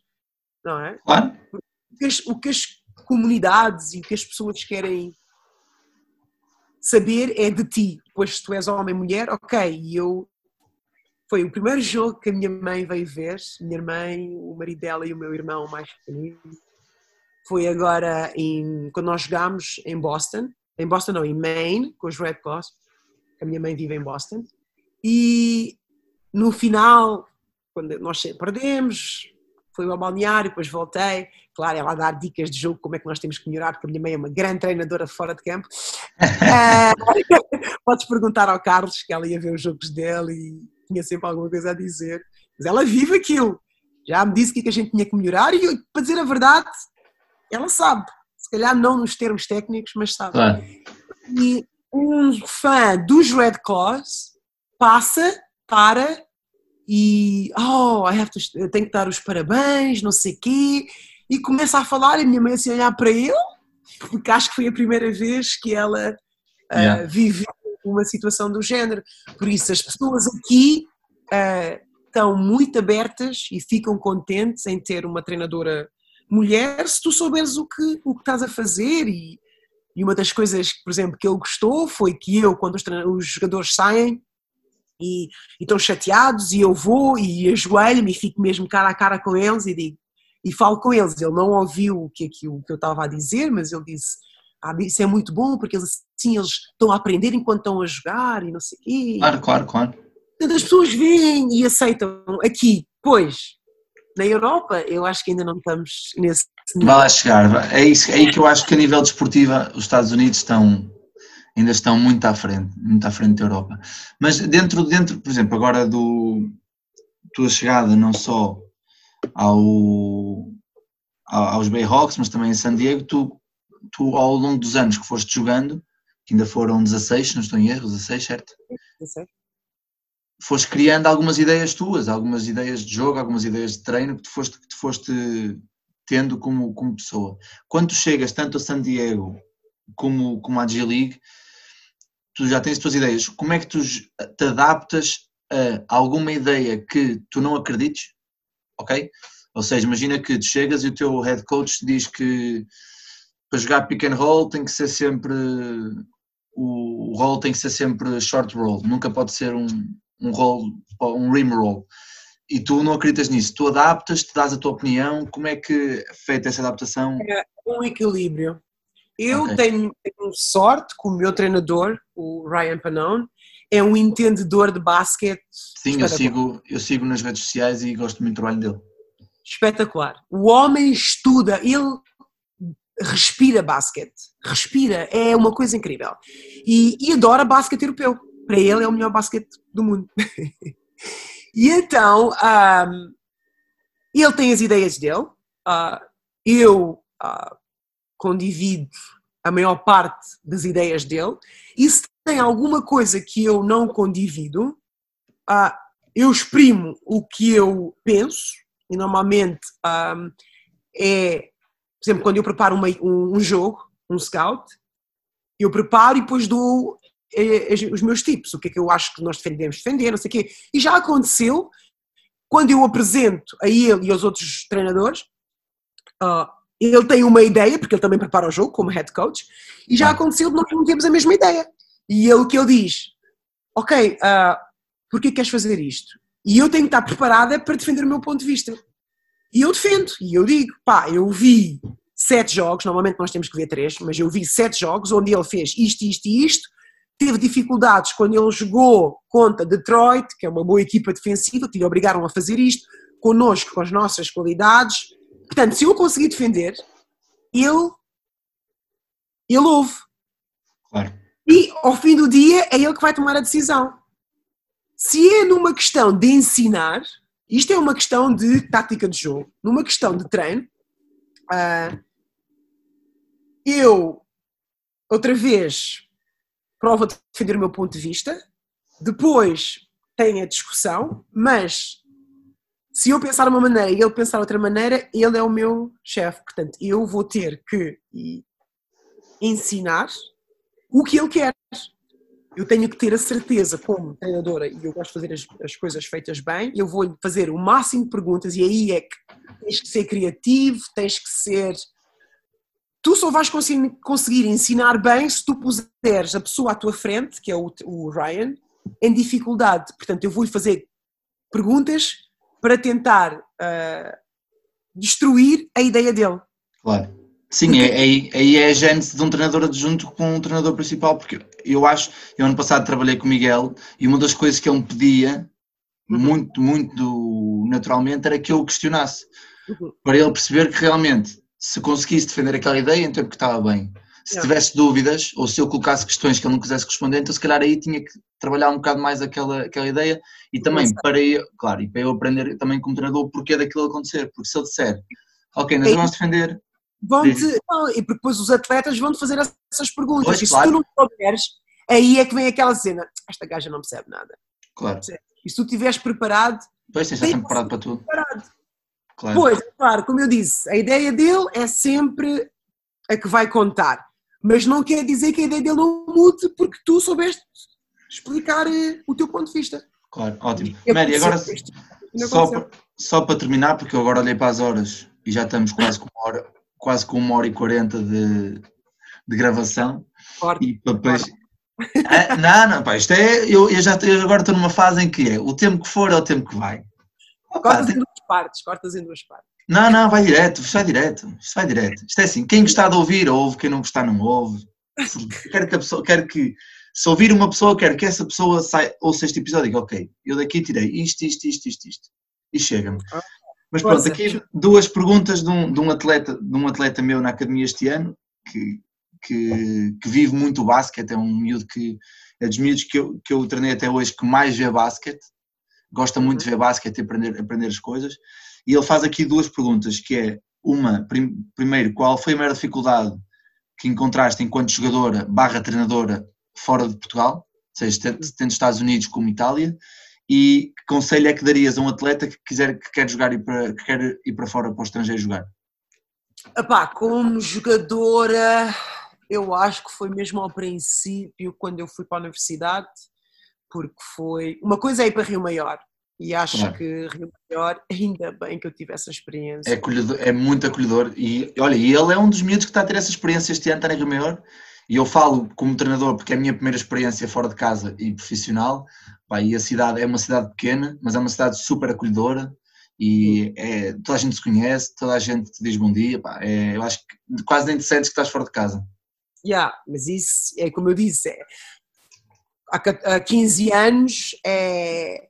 B: não é? Claro. O que as, o que as comunidades e o que as pessoas querem saber é de ti, pois tu és homem mulher, ok, e eu foi o primeiro jogo que a minha mãe veio ver, minha mãe, o marido dela e o meu irmão mais pequenino, foi agora em, quando nós jogámos em Boston, em Boston não, em Maine, com os Red Cross, a minha mãe vive em Boston, e no final, quando nós perdemos, fui ao balneário, depois voltei, claro, ela a dar dicas de jogo, como é que nós temos que melhorar, porque a minha mãe é uma grande treinadora fora de campo. uh, podes perguntar ao Carlos, que ela ia ver os jogos dele e tinha sempre alguma coisa a dizer, mas ela vive aquilo. Já me disse o que, é que a gente tinha que melhorar e, para dizer a verdade, ela sabe. Se calhar não nos termos técnicos, mas sabe. Claro. E um fã dos Red Claws passa para e oh, I have to, eu tenho que dar os parabéns, não sei quê, e começa a falar, e a minha mãe assim a olhar para ele, porque acho que foi a primeira vez que ela uh, yeah. viveu uma situação do género. Por isso, as pessoas aqui uh, estão muito abertas e ficam contentes em ter uma treinadora mulher se tu souberes o que, o que estás a fazer e, e uma das coisas, por exemplo, que ele gostou foi que eu, quando os, os jogadores saem, e, e estão chateados e eu vou e ajoelho-me e fico mesmo cara a cara com eles e digo e falo com eles. Ele não ouviu o que, o que eu estava a dizer, mas ele disse: ah, isso é muito bom porque eles, assim eles estão a aprender enquanto estão a jogar e não sei o quê.
A: Claro, claro, claro.
B: As pessoas vêm e aceitam aqui. Pois, na Europa, eu acho que ainda não estamos nesse.
A: Vai lá chegar. É, isso, é aí que eu acho que a nível desportivo os Estados Unidos estão ainda estão muito à frente, muito à frente da Europa. Mas dentro, dentro por exemplo, agora do tua chegada não só ao, aos Bayhawks, mas também em San Diego, tu, tu ao longo dos anos que foste jogando, que ainda foram 16, não estou em erro, 16, certo? 16. Foste criando algumas ideias tuas, algumas ideias de jogo, algumas ideias de treino que tu foste, que tu foste tendo como, como pessoa. Quando tu chegas tanto a San Diego como, como a G-League, tu já tens as tuas ideias, como é que tu te adaptas a alguma ideia que tu não acredites, ok? Ou seja, imagina que tu chegas e o teu head coach diz que para jogar pick and roll tem que ser sempre o roll tem que ser sempre short roll, nunca pode ser um, um roll, um rim roll. E tu não acreditas nisso, tu adaptas, te dás a tua opinião, como é que é feita essa adaptação?
B: É um equilíbrio. Eu okay. tenho, tenho, sorte que o meu treinador, o Ryan Panone, é um entendedor de basquete.
A: Sim, eu sigo, eu sigo nas redes sociais e gosto muito do trabalho dele.
B: Espetacular. O homem estuda, ele respira basquete. Respira, é uma coisa incrível. E, e adora basquete europeu. Para ele é o melhor basquete do mundo. e então, um, ele tem as ideias dele. Uh, eu uh, condivido a maior parte das ideias dele, e se tem alguma coisa que eu não condivido, ah, eu exprimo o que eu penso, e normalmente ah, é, por exemplo, quando eu preparo uma, um, um, jogo, um scout, eu preparo e depois dou eh, os meus tipos, o que é que eu acho que nós devemos defender, não sei o quê. E já aconteceu, quando eu apresento a ele e aos outros treinadores, uh, ele tem uma ideia, porque ele também prepara o jogo como head coach, e já aconteceu de nós não termos a mesma ideia. E ele que ele diz, ok, uh, porquê queres fazer isto? E eu tenho que estar preparada para defender o meu ponto de vista. E eu defendo, e eu digo, pá, eu vi sete jogos, normalmente nós temos que ver três, mas eu vi sete jogos onde ele fez isto, isto e isto, teve dificuldades quando ele jogou contra Detroit, que é uma boa equipa defensiva, que lhe obrigaram a fazer isto, connosco, com as nossas qualidades, Portanto, se eu conseguir defender, ele, ele ouve.
A: Claro.
B: E ao fim do dia é ele que vai tomar a decisão. Se é numa questão de ensinar, isto é uma questão de tática de jogo, numa questão de treino, uh, eu, outra vez, provo de defender o meu ponto de vista, depois tem a discussão, mas se eu pensar uma maneira e ele pensar outra maneira, ele é o meu chefe. Portanto, eu vou ter que ensinar o que ele quer. Eu tenho que ter a certeza, como treinadora, e eu gosto de fazer as, as coisas feitas bem, eu vou fazer o máximo de perguntas, e aí é que tens que ser criativo, tens que ser. Tu só vais conseguir, conseguir ensinar bem se tu puseres a pessoa à tua frente, que é o, o Ryan, em dificuldade. Portanto, eu vou-lhe fazer perguntas para tentar uh, destruir a ideia dele.
A: Claro. Sim, porque... é, aí é, é, a gênese de um treinador adjunto com um treinador principal, porque eu acho, eu ano passado trabalhei com o Miguel e uma das coisas que ele me pedia, uhum. muito, muito naturalmente, era que eu o questionasse. uhum. para ele perceber que realmente, se conseguisse defender aquela ideia, então é porque estava bem. Se tivesse dúvidas, ou se eu colocasse questões que ele não quisesse responder, então se calhar aí tinha que trabalhar um bocado mais aquela, aquela ideia e também para eu, claro, e para eu aprender também como treinador o porquê daquilo acontecer, porque se ele disser, ok, nós vamos defender.
B: Vão-te, não, e depois os atletas vão-te fazer essas perguntas, pois, e claro. se tu não souberes, aí é que vem aquela cena, esta gaja não percebe nada.
A: Claro.
B: E se tu estiveres preparado.
A: Pois, tens sempre preparado para tudo. Preparado.
B: Claro. Pois, claro, como eu disse, a ideia dele é sempre a que vai contar mas não quer dizer que a ideia dele não mude porque tu soubeste explicar eh, o teu ponto de vista.
A: Claro, ótimo. Mary, agora só para, só para terminar, porque eu agora olhei para as horas e já estamos quase com uma hora, quase com uma hora e quarenta de, de gravação.
B: Forte.
A: E depois. Ah, não, não, pá, isto é. Eu, eu já eu agora estou numa fase em que é o tempo que for é o tempo que vai.
B: Cortas em duas partes, cortas em duas partes.
A: Não, não, vai direto, vai direto, isto vai direto. Isto é assim, quem gostar de ouvir, ouve, quem não gostar, não ouve. Quero que a pessoa, quero que, se ouvir uma pessoa, quero que essa pessoa saia, ouça este episódio e diga, ok, eu daqui tirei isto, isto, isto, isto, isto. E chega-me. Ah, Mas pronto, aqui duas perguntas de um, de um, atleta, de um atleta meu na academia este ano, que, que, que vive muito o basquete, é um miúdo que é dos miúdos que eu, que eu treinei até hoje que mais vê basquete, gosta muito de ver basquete e aprender, aprender as coisas. E ele faz aqui duas perguntas, que é uma, prim, primeiro, qual foi a maior dificuldade que encontraste enquanto jogadora barra treinadora fora de Portugal, ou seja, tanto Estados Unidos como Itália, e que conselho é que darias a um atleta que, quiser, que quer jogar e para, que quer ir para fora para o estrangeiro jogar?
B: Epá, como jogadora, eu acho que foi mesmo ao princípio, quando eu fui para a universidade, porque foi. Uma coisa é ir para Rio Maior, e acho claro. que Rio Maior, ainda bem que eu tive essa experiência.
A: É, acolhedor, é muito acolhedor. E olha, e ele é um dos miúdos que está a ter essa experiência este ano, está em Rio Maior. E eu falo como treinador, porque é a minha primeira experiência fora de casa e profissional. Pá, e a cidade é uma cidade pequena, mas é uma cidade super acolhedora. E é, toda a gente se conhece, toda a gente te diz bom dia. Pá, é, eu acho que quase nem te sentes que estás fora de casa.
B: Yeah, mas isso é como eu disse, é, há 15 anos é,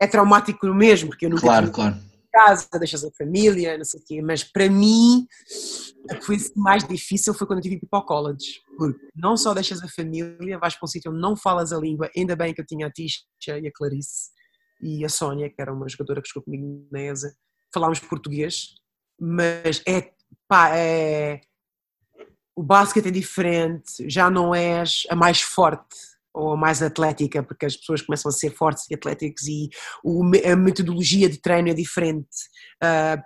B: é traumático mesmo, porque eu nunca
A: claro, claro.
B: casa, deixas a família, não sei o quê, mas para mim a coisa mais difícil foi quando eu tive que ir para o college, porque não só deixas a família, vais para um sítio onde não falas a língua, ainda bem que eu tinha a Tisha e a Clarice e a Sónia, que era uma jogadora que jogou comigo na ESA, falámos português, mas é, pá, é, o basquete é diferente, já não és a mais forte, ou mais atlética, porque as pessoas começam a ser fortes e atléticos e a metodologia de treino é diferente. Uh,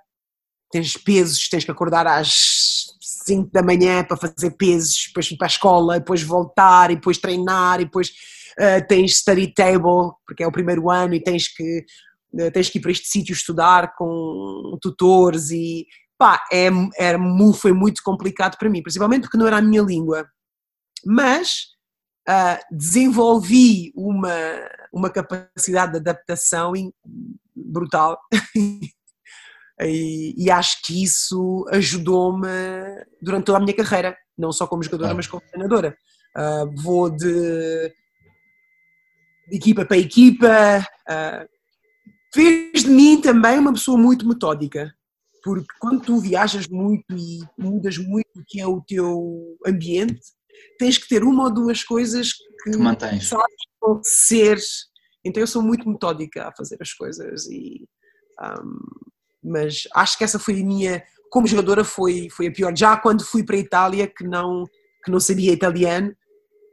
B: tens pesos, tens que acordar às 5 da manhã para fazer pesos, depois ir para a escola, depois voltar, e depois treinar, e depois uh, tens study table, porque é o primeiro ano e tens que, uh, tens que ir para este sítio estudar com tutores e pá, é, era, foi muito complicado para mim, principalmente porque não era a minha língua. Mas uh, desenvolvi uma, uma capacidade de adaptação brutal. e, e, acho que isso ajudou-me durante toda a minha carreira, não só como jogadora, mas como treinadora. Uh, vou de, de, equipa para equipa. Uh, fez de mim também uma pessoa muito metódica, porque quando tu viajas muito e mudas muito o que é o teu ambiente, tens que ter uma ou duas coisas que, que
A: mantens.
B: sabes ser. Então eu sou muito metódica a fazer as coisas e um, mas acho que essa foi a minha como jogadora foi foi a pior já quando fui para a Itália que não que não sabia italiano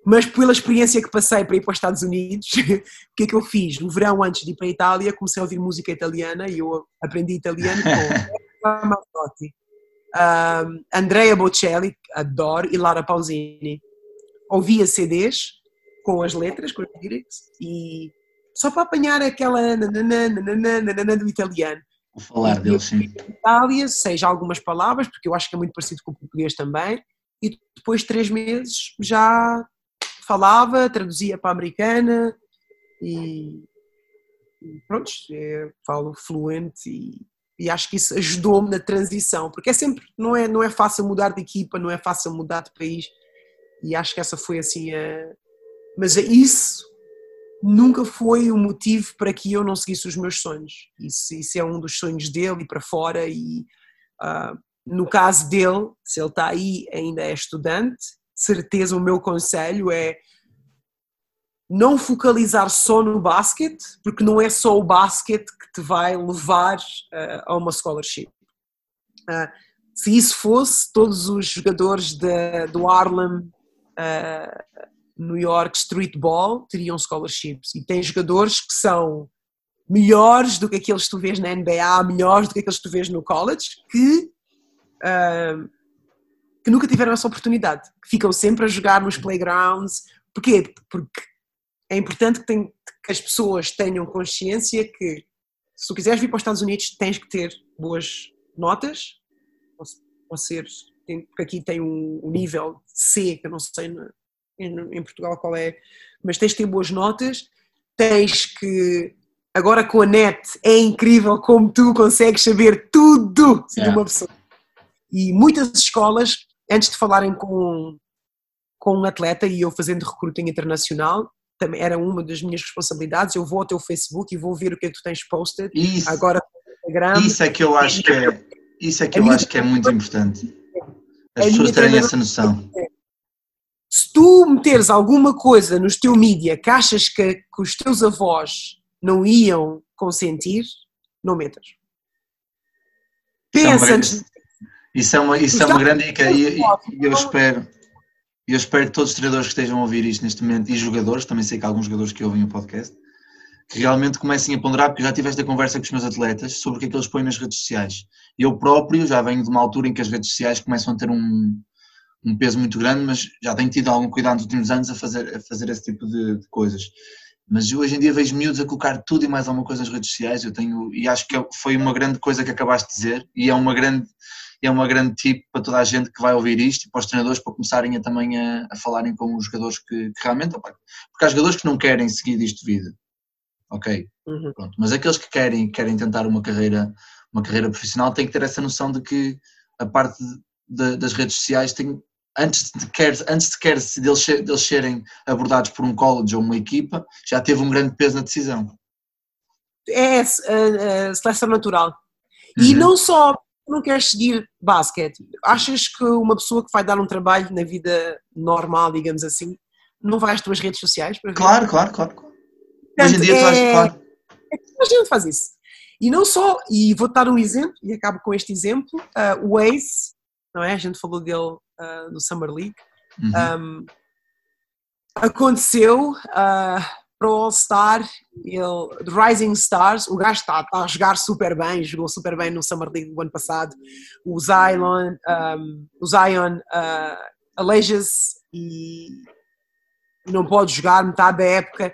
B: mas pela experiência que passei para ir para os Estados Unidos o que é que eu fiz no verão antes de ir para a Itália comecei a ouvir música italiana e eu aprendi italiano com Mazzotti um, Andrea Bocelli, adoro, e Lara Pausini. Ouvia CDs com as letras, com os lyrics, e só para apanhar aquela nananana, do italiano.
A: Vou falar deles, sim.
B: Itália, seja algumas palavras, porque eu acho que é muito parecido com o português também, e depois de três meses já falava, traduzia para a americana e, e pronto, é, falo fluente e e acho que isso ajudou-me na transição, porque é sempre, não é, não é fácil mudar de equipa, não é fácil mudar de país, e acho que essa foi assim a... Mas é isso, nunca foi um motivo para que eu não seguisse os meus sonhos. Isso, isso é um dos sonhos dele e para fora. E uh, no caso dele, se ele está aí ainda é estudante, certeza o meu conselho é não focalizar só no basquete, porque não é só o basquete que te vai levar uh, a uma scholarship. Uh, se isso fosse, todos os jogadores de, do Harlem, uh, New York Street Ball teriam scholarships. E tem jogadores que são melhores do que aqueles que tu vês na NBA, melhores do que aqueles que tu vês no college, que, que nunca tiveram essa oportunidade, ficam sempre a jogar nos playgrounds. Porquê? Porque é importante que, tem, que, as pessoas tenham consciência que se tu quiseres vir para os Estados Unidos tens que ter boas notas, ou, ou ser, tem, porque aqui tem um, um, nível C, que eu não sei na, em, em, Portugal qual é, mas tens que ter boas notas, tens que, agora com a net é incrível como tu consegues saber tudo de uma pessoa. E muitas escolas, antes de falarem com, com um atleta e eu fazendo recruting internacional, também era uma das minhas responsabilidades. Eu vou ao teu Facebook e vou ver o que é que tu tens posted.
A: Isso, Agora Instagram. Isso é que eu acho que é, isso é que eu acho que é muito importante. As pessoas terem essa noção.
B: Se tu meteres alguma coisa no teu mídia que achas que, que os teus avós não iam consentir, não metas.
A: Pensa antes. Isso é uma, isso é uma grande dica e, e eu espero e eu espero que todos os treinadores que estejam a ouvir isto neste momento e jogadores, também sei que há alguns jogadores que ouvem o podcast, que realmente comecem a ponderar, porque já tive esta conversa com os meus atletas sobre o que é que eles põem nas redes sociais. Eu próprio já venho de uma altura em que as redes sociais começam a ter um, um peso muito grande, mas já tenho tido algum cuidado nos últimos anos a fazer, a fazer esse tipo de, de coisas. Mas hoje em dia vejo miúdos a colocar tudo e mais alguma coisa nas redes sociais, eu tenho, e acho que foi uma grande coisa que acabaste de dizer, e é uma grande é uma grande tip para toda a gente que vai ouvir isto e para os treinadores para começarem a, também a, a falarem com os jogadores que, que realmente, opa, porque há jogadores que não querem seguir isto de vida, ok, uhum. Pronto, mas aqueles que querem, querem tentar uma carreira, uma carreira profissional têm que ter essa noção de que a parte de, das redes sociais tem, antes de quer, antes de quer deles, deles serem abordados por um college ou uma equipa, já teve um grande peso na decisão.
B: É a, a, a seleção natural. E uhum. não só não queres seguir basquete, achas que uma pessoa que vai dar um trabalho na vida normal, digamos assim, não vai às tuas redes sociais para ver?
A: Claro, claro, claro. Portanto, Hoje em dia é, tu vais, claro.
B: É, a gente faz isso. E não só, e vou dar um exemplo, e acabo com este exemplo, uh, o Ace, não é? A gente falou dele uh, no Summer League. Uhum. Um, aconteceu, uh, para o All-Star, Rising Stars, o gajo está, está, a jogar super bem, jogou super bem no Summer League do ano passado. O Zion, um, Zion uh, aleija-se e não pode jogar metade da época.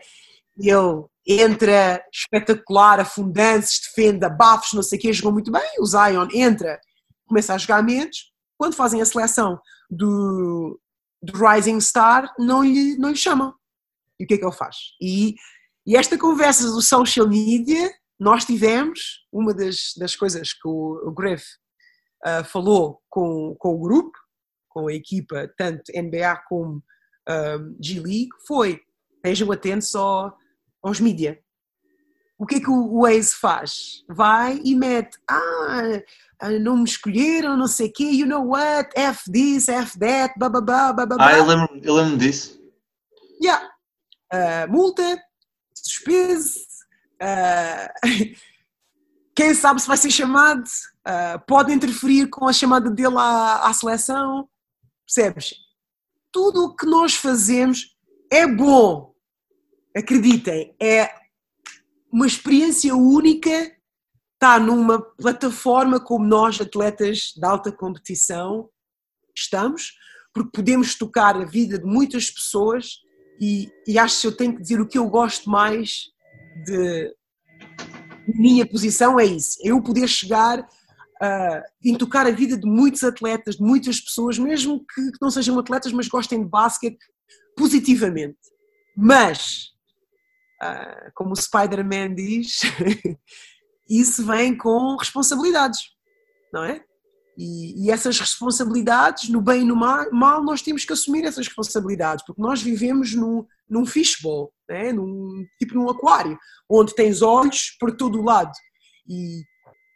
B: Ele entra espetacular, afundando-se, defende, abafos, não sei o quê, jogou muito bem. O Zion entra, começa a jogar menos. Quando fazem a seleção do, do Rising Star, não lhe, não lhe chamam e o que é que ele faz. E, e esta conversa do social media, nós tivemos, uma das, das coisas que o, o uh, falou com, com o grupo, com a equipa, tanto NBA como um, ah, G-League, foi estejam atentos ao, aos mídia. O que é que o Waze faz? Vai e mete, ah, ah, não me escolheram, não sei o quê, you know what, F this, F that, blá blá blá blá blá.
A: Ah, eu lembro, eu lembro disso.
B: Yeah uh, multa, suspense, uh, quem sabe se vai ser chamado, uh, pode interferir com a chamada dele à, à seleção, percebes? Tudo o que nós fazemos é bom, acreditem, é uma experiência única estar numa plataforma como nós, atletas de alta competição, estamos, porque podemos tocar a vida de muitas pessoas e, e acho que eu tenho que dizer o que eu gosto mais de minha posição é isso, é eu poder chegar uh, em tocar a vida de muitos atletas, de muitas pessoas, mesmo que, que não sejam atletas, mas gostem de basquete positivamente. Mas, uh, como o Spider-Man diz, isso vem com responsabilidades, não é? E, e, essas responsabilidades, no bem e no mal, nós temos que assumir essas responsabilidades, porque nós vivemos no, num fishbowl, né? num, tipo num aquário, onde tens olhos por todo o lado. E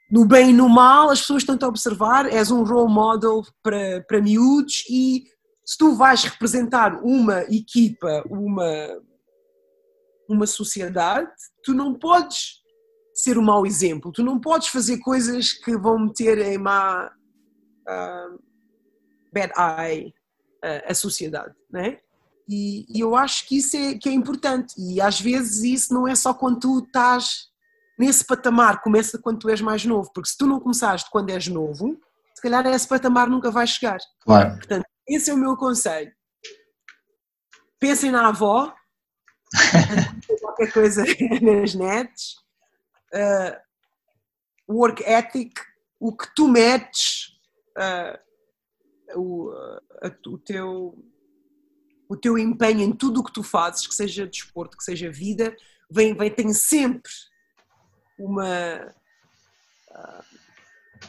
B: no bem e no mal, as pessoas estão a observar, és um role model para, para miúdos e se tu vais representar uma equipa, uma, uma sociedade, tu não podes ser um mau exemplo, tu não podes fazer coisas que vão meter em má uh, bad eye uh, a sociedade, né? E, e, eu acho que isso é, que é importante e às vezes isso não é só quando tu estás nesse patamar, começa quando tu és mais novo, porque se tu não começaste quando és novo, se calhar esse patamar nunca vai chegar.
A: Claro.
B: Portanto, esse é o meu conselho. Pensem na avó, qualquer coisa nas nets, uh, work ethic, o que tu metes, uh, o, uh, o, teu, o teu empenho em tudo o que tu fazes, que seja desporto, que seja vida, vem, vem tem sempre uma.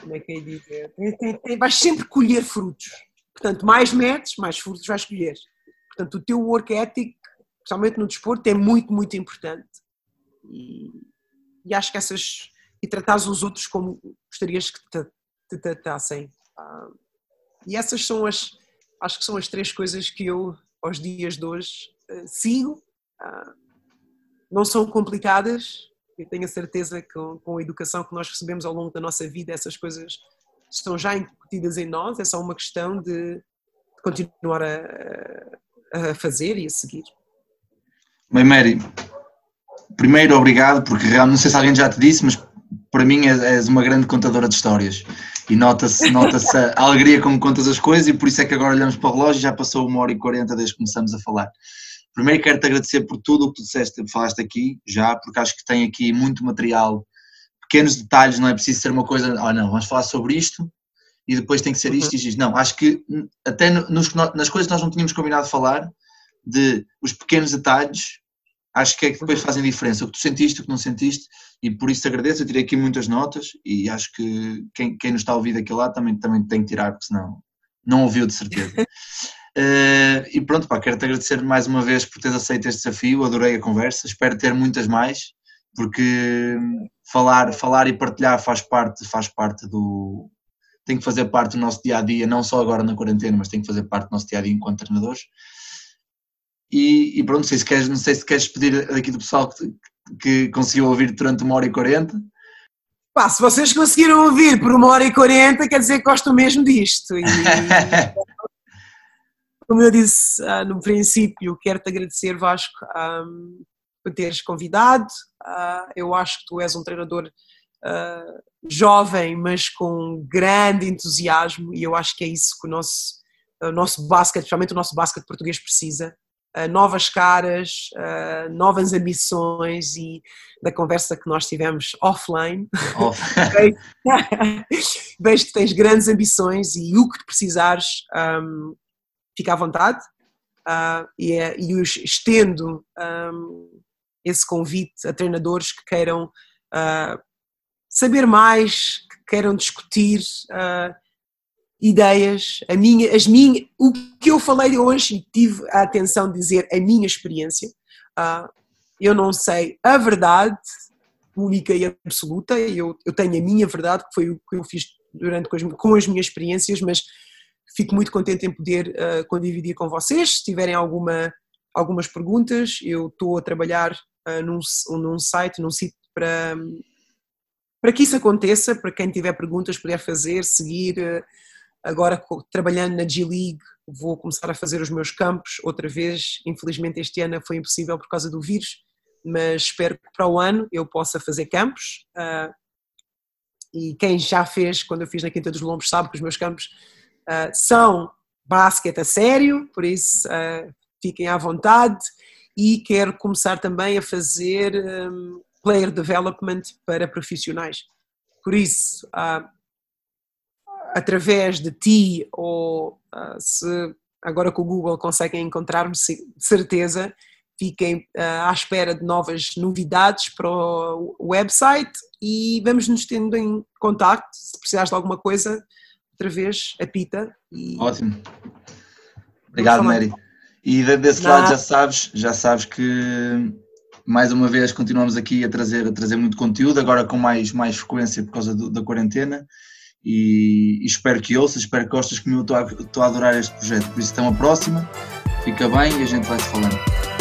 B: como é que é dizer? Tem, tem, tem, vais sempre colher frutos. Portanto, mais metes, mais frutos vais colher. Portanto, o teu work ethic, especialmente no desporto, é muito, muito importante. E, e acho que essas. E tratares os outros como gostarias que te, te tratassem. Ah, e essas são as. Acho que são as três coisas que eu, aos dias de hoje, uh, sigo. Uh, não são complicadas. Eu tenho a certeza que com a educação que nós recebemos ao longo da nossa vida, essas coisas estão já incutidas em nós, é só uma questão de continuar a, a fazer e a seguir.
A: Bem, Mary, primeiro obrigado, porque realmente não sei se alguém já te disse, mas para mim és uma grande contadora de histórias e nota-se nota a alegria com que contas as coisas e por isso é que agora olhamos para o relógio e já passou uma hora e quarenta desde que começamos a falar. Primeiro quero-te agradecer por tudo o que tu disseste, falaste aqui já, porque acho que tem aqui muito material pequenos detalhes, não é preciso ser uma coisa, oh não, vamos falar sobre isto e depois tem que ser isto uhum. e isto. Não, acho que até nos, nas coisas que nós não tínhamos combinado falar, de os pequenos detalhes, acho que é que depois fazem diferença. O que tu sentiste, o que não sentiste, e por isso te agradeço. Eu tirei aqui muitas notas e acho que quem, quem nos está a ouvir daquele lado também, também tem que tirar, porque senão não ouviu de certeza. uh, e pronto, pá, quero-te agradecer mais uma vez por teres aceito este desafio, adorei a conversa, espero ter muitas mais porque falar, falar e partilhar faz parte, faz parte do. tem que fazer parte do nosso dia a dia, não só agora na quarentena, mas tem que fazer parte do nosso dia a dia enquanto treinadores. E, e pronto, não sei, se queres, não sei se queres pedir aqui do pessoal que, que conseguiu ouvir durante uma hora e quarenta.
B: Pá, se vocês conseguiram ouvir por uma hora e quarenta, quer dizer que gostam mesmo disto. E, como eu disse uh, no princípio, quero-te agradecer, Vasco, um, por teres convidado. Uh, eu acho que tu és um treinador jovem, mas com grande entusiasmo, e eu acho que é isso que o nosso, o nosso basquete, especialmente o nosso basquete português, precisa. Novas caras, novas ambições e da conversa que nós tivemos offline. Off. Vejo que tens grandes ambições e o que precisares, um, fica à vontade. Uh, e, é, e os estendo um, esse convite a treinadores que queiram uh, saber mais, que queiram discutir uh, ideias, a minha, as minhas, o que eu falei hoje e tive a atenção de dizer a minha experiência. Uh, eu não sei a verdade única e absoluta, eu, eu tenho a minha verdade, que foi o que eu fiz durante com as, com as minhas experiências, mas fico muito contente em poder uh, condividir com vocês. Se tiverem alguma, algumas perguntas, eu estou a trabalhar uh, num, num site, num sítio para, para que isso aconteça, para quem tiver perguntas puder fazer, seguir. Uh, agora trabalhando na G-League vou começar a fazer os meus campos outra vez. Infelizmente este ano foi impossível por causa do vírus, mas espero que para o ano eu possa fazer campos. Uh, e quem já fez, quando eu fiz na Quinta dos Lombos, sabe que os meus campos uh, são basquete a sério, por isso uh, fiquem à vontade e quero começar também a fazer um, player development para profissionais. Por isso, uh, através de ti ou uh, se agora com o Google conseguem encontrar-me, de certeza, fiquem uh, à espera de novas novidades para o website e vamos nos tendo em contacto, se precisares de alguma coisa, outra vez, apita.
A: E... Ótimo. Obrigado, Mary. E desse Não. lado já sabes, já sabes que mais uma vez continuamos aqui a trazer, a trazer muito conteúdo, agora com mais, mais frequência por causa do, da quarentena. E, e, espero que ouças, espero que gostes comigo, estou a, estou a adorar este projeto. Por isso, até uma próxima, fica bem e a gente vai se falando.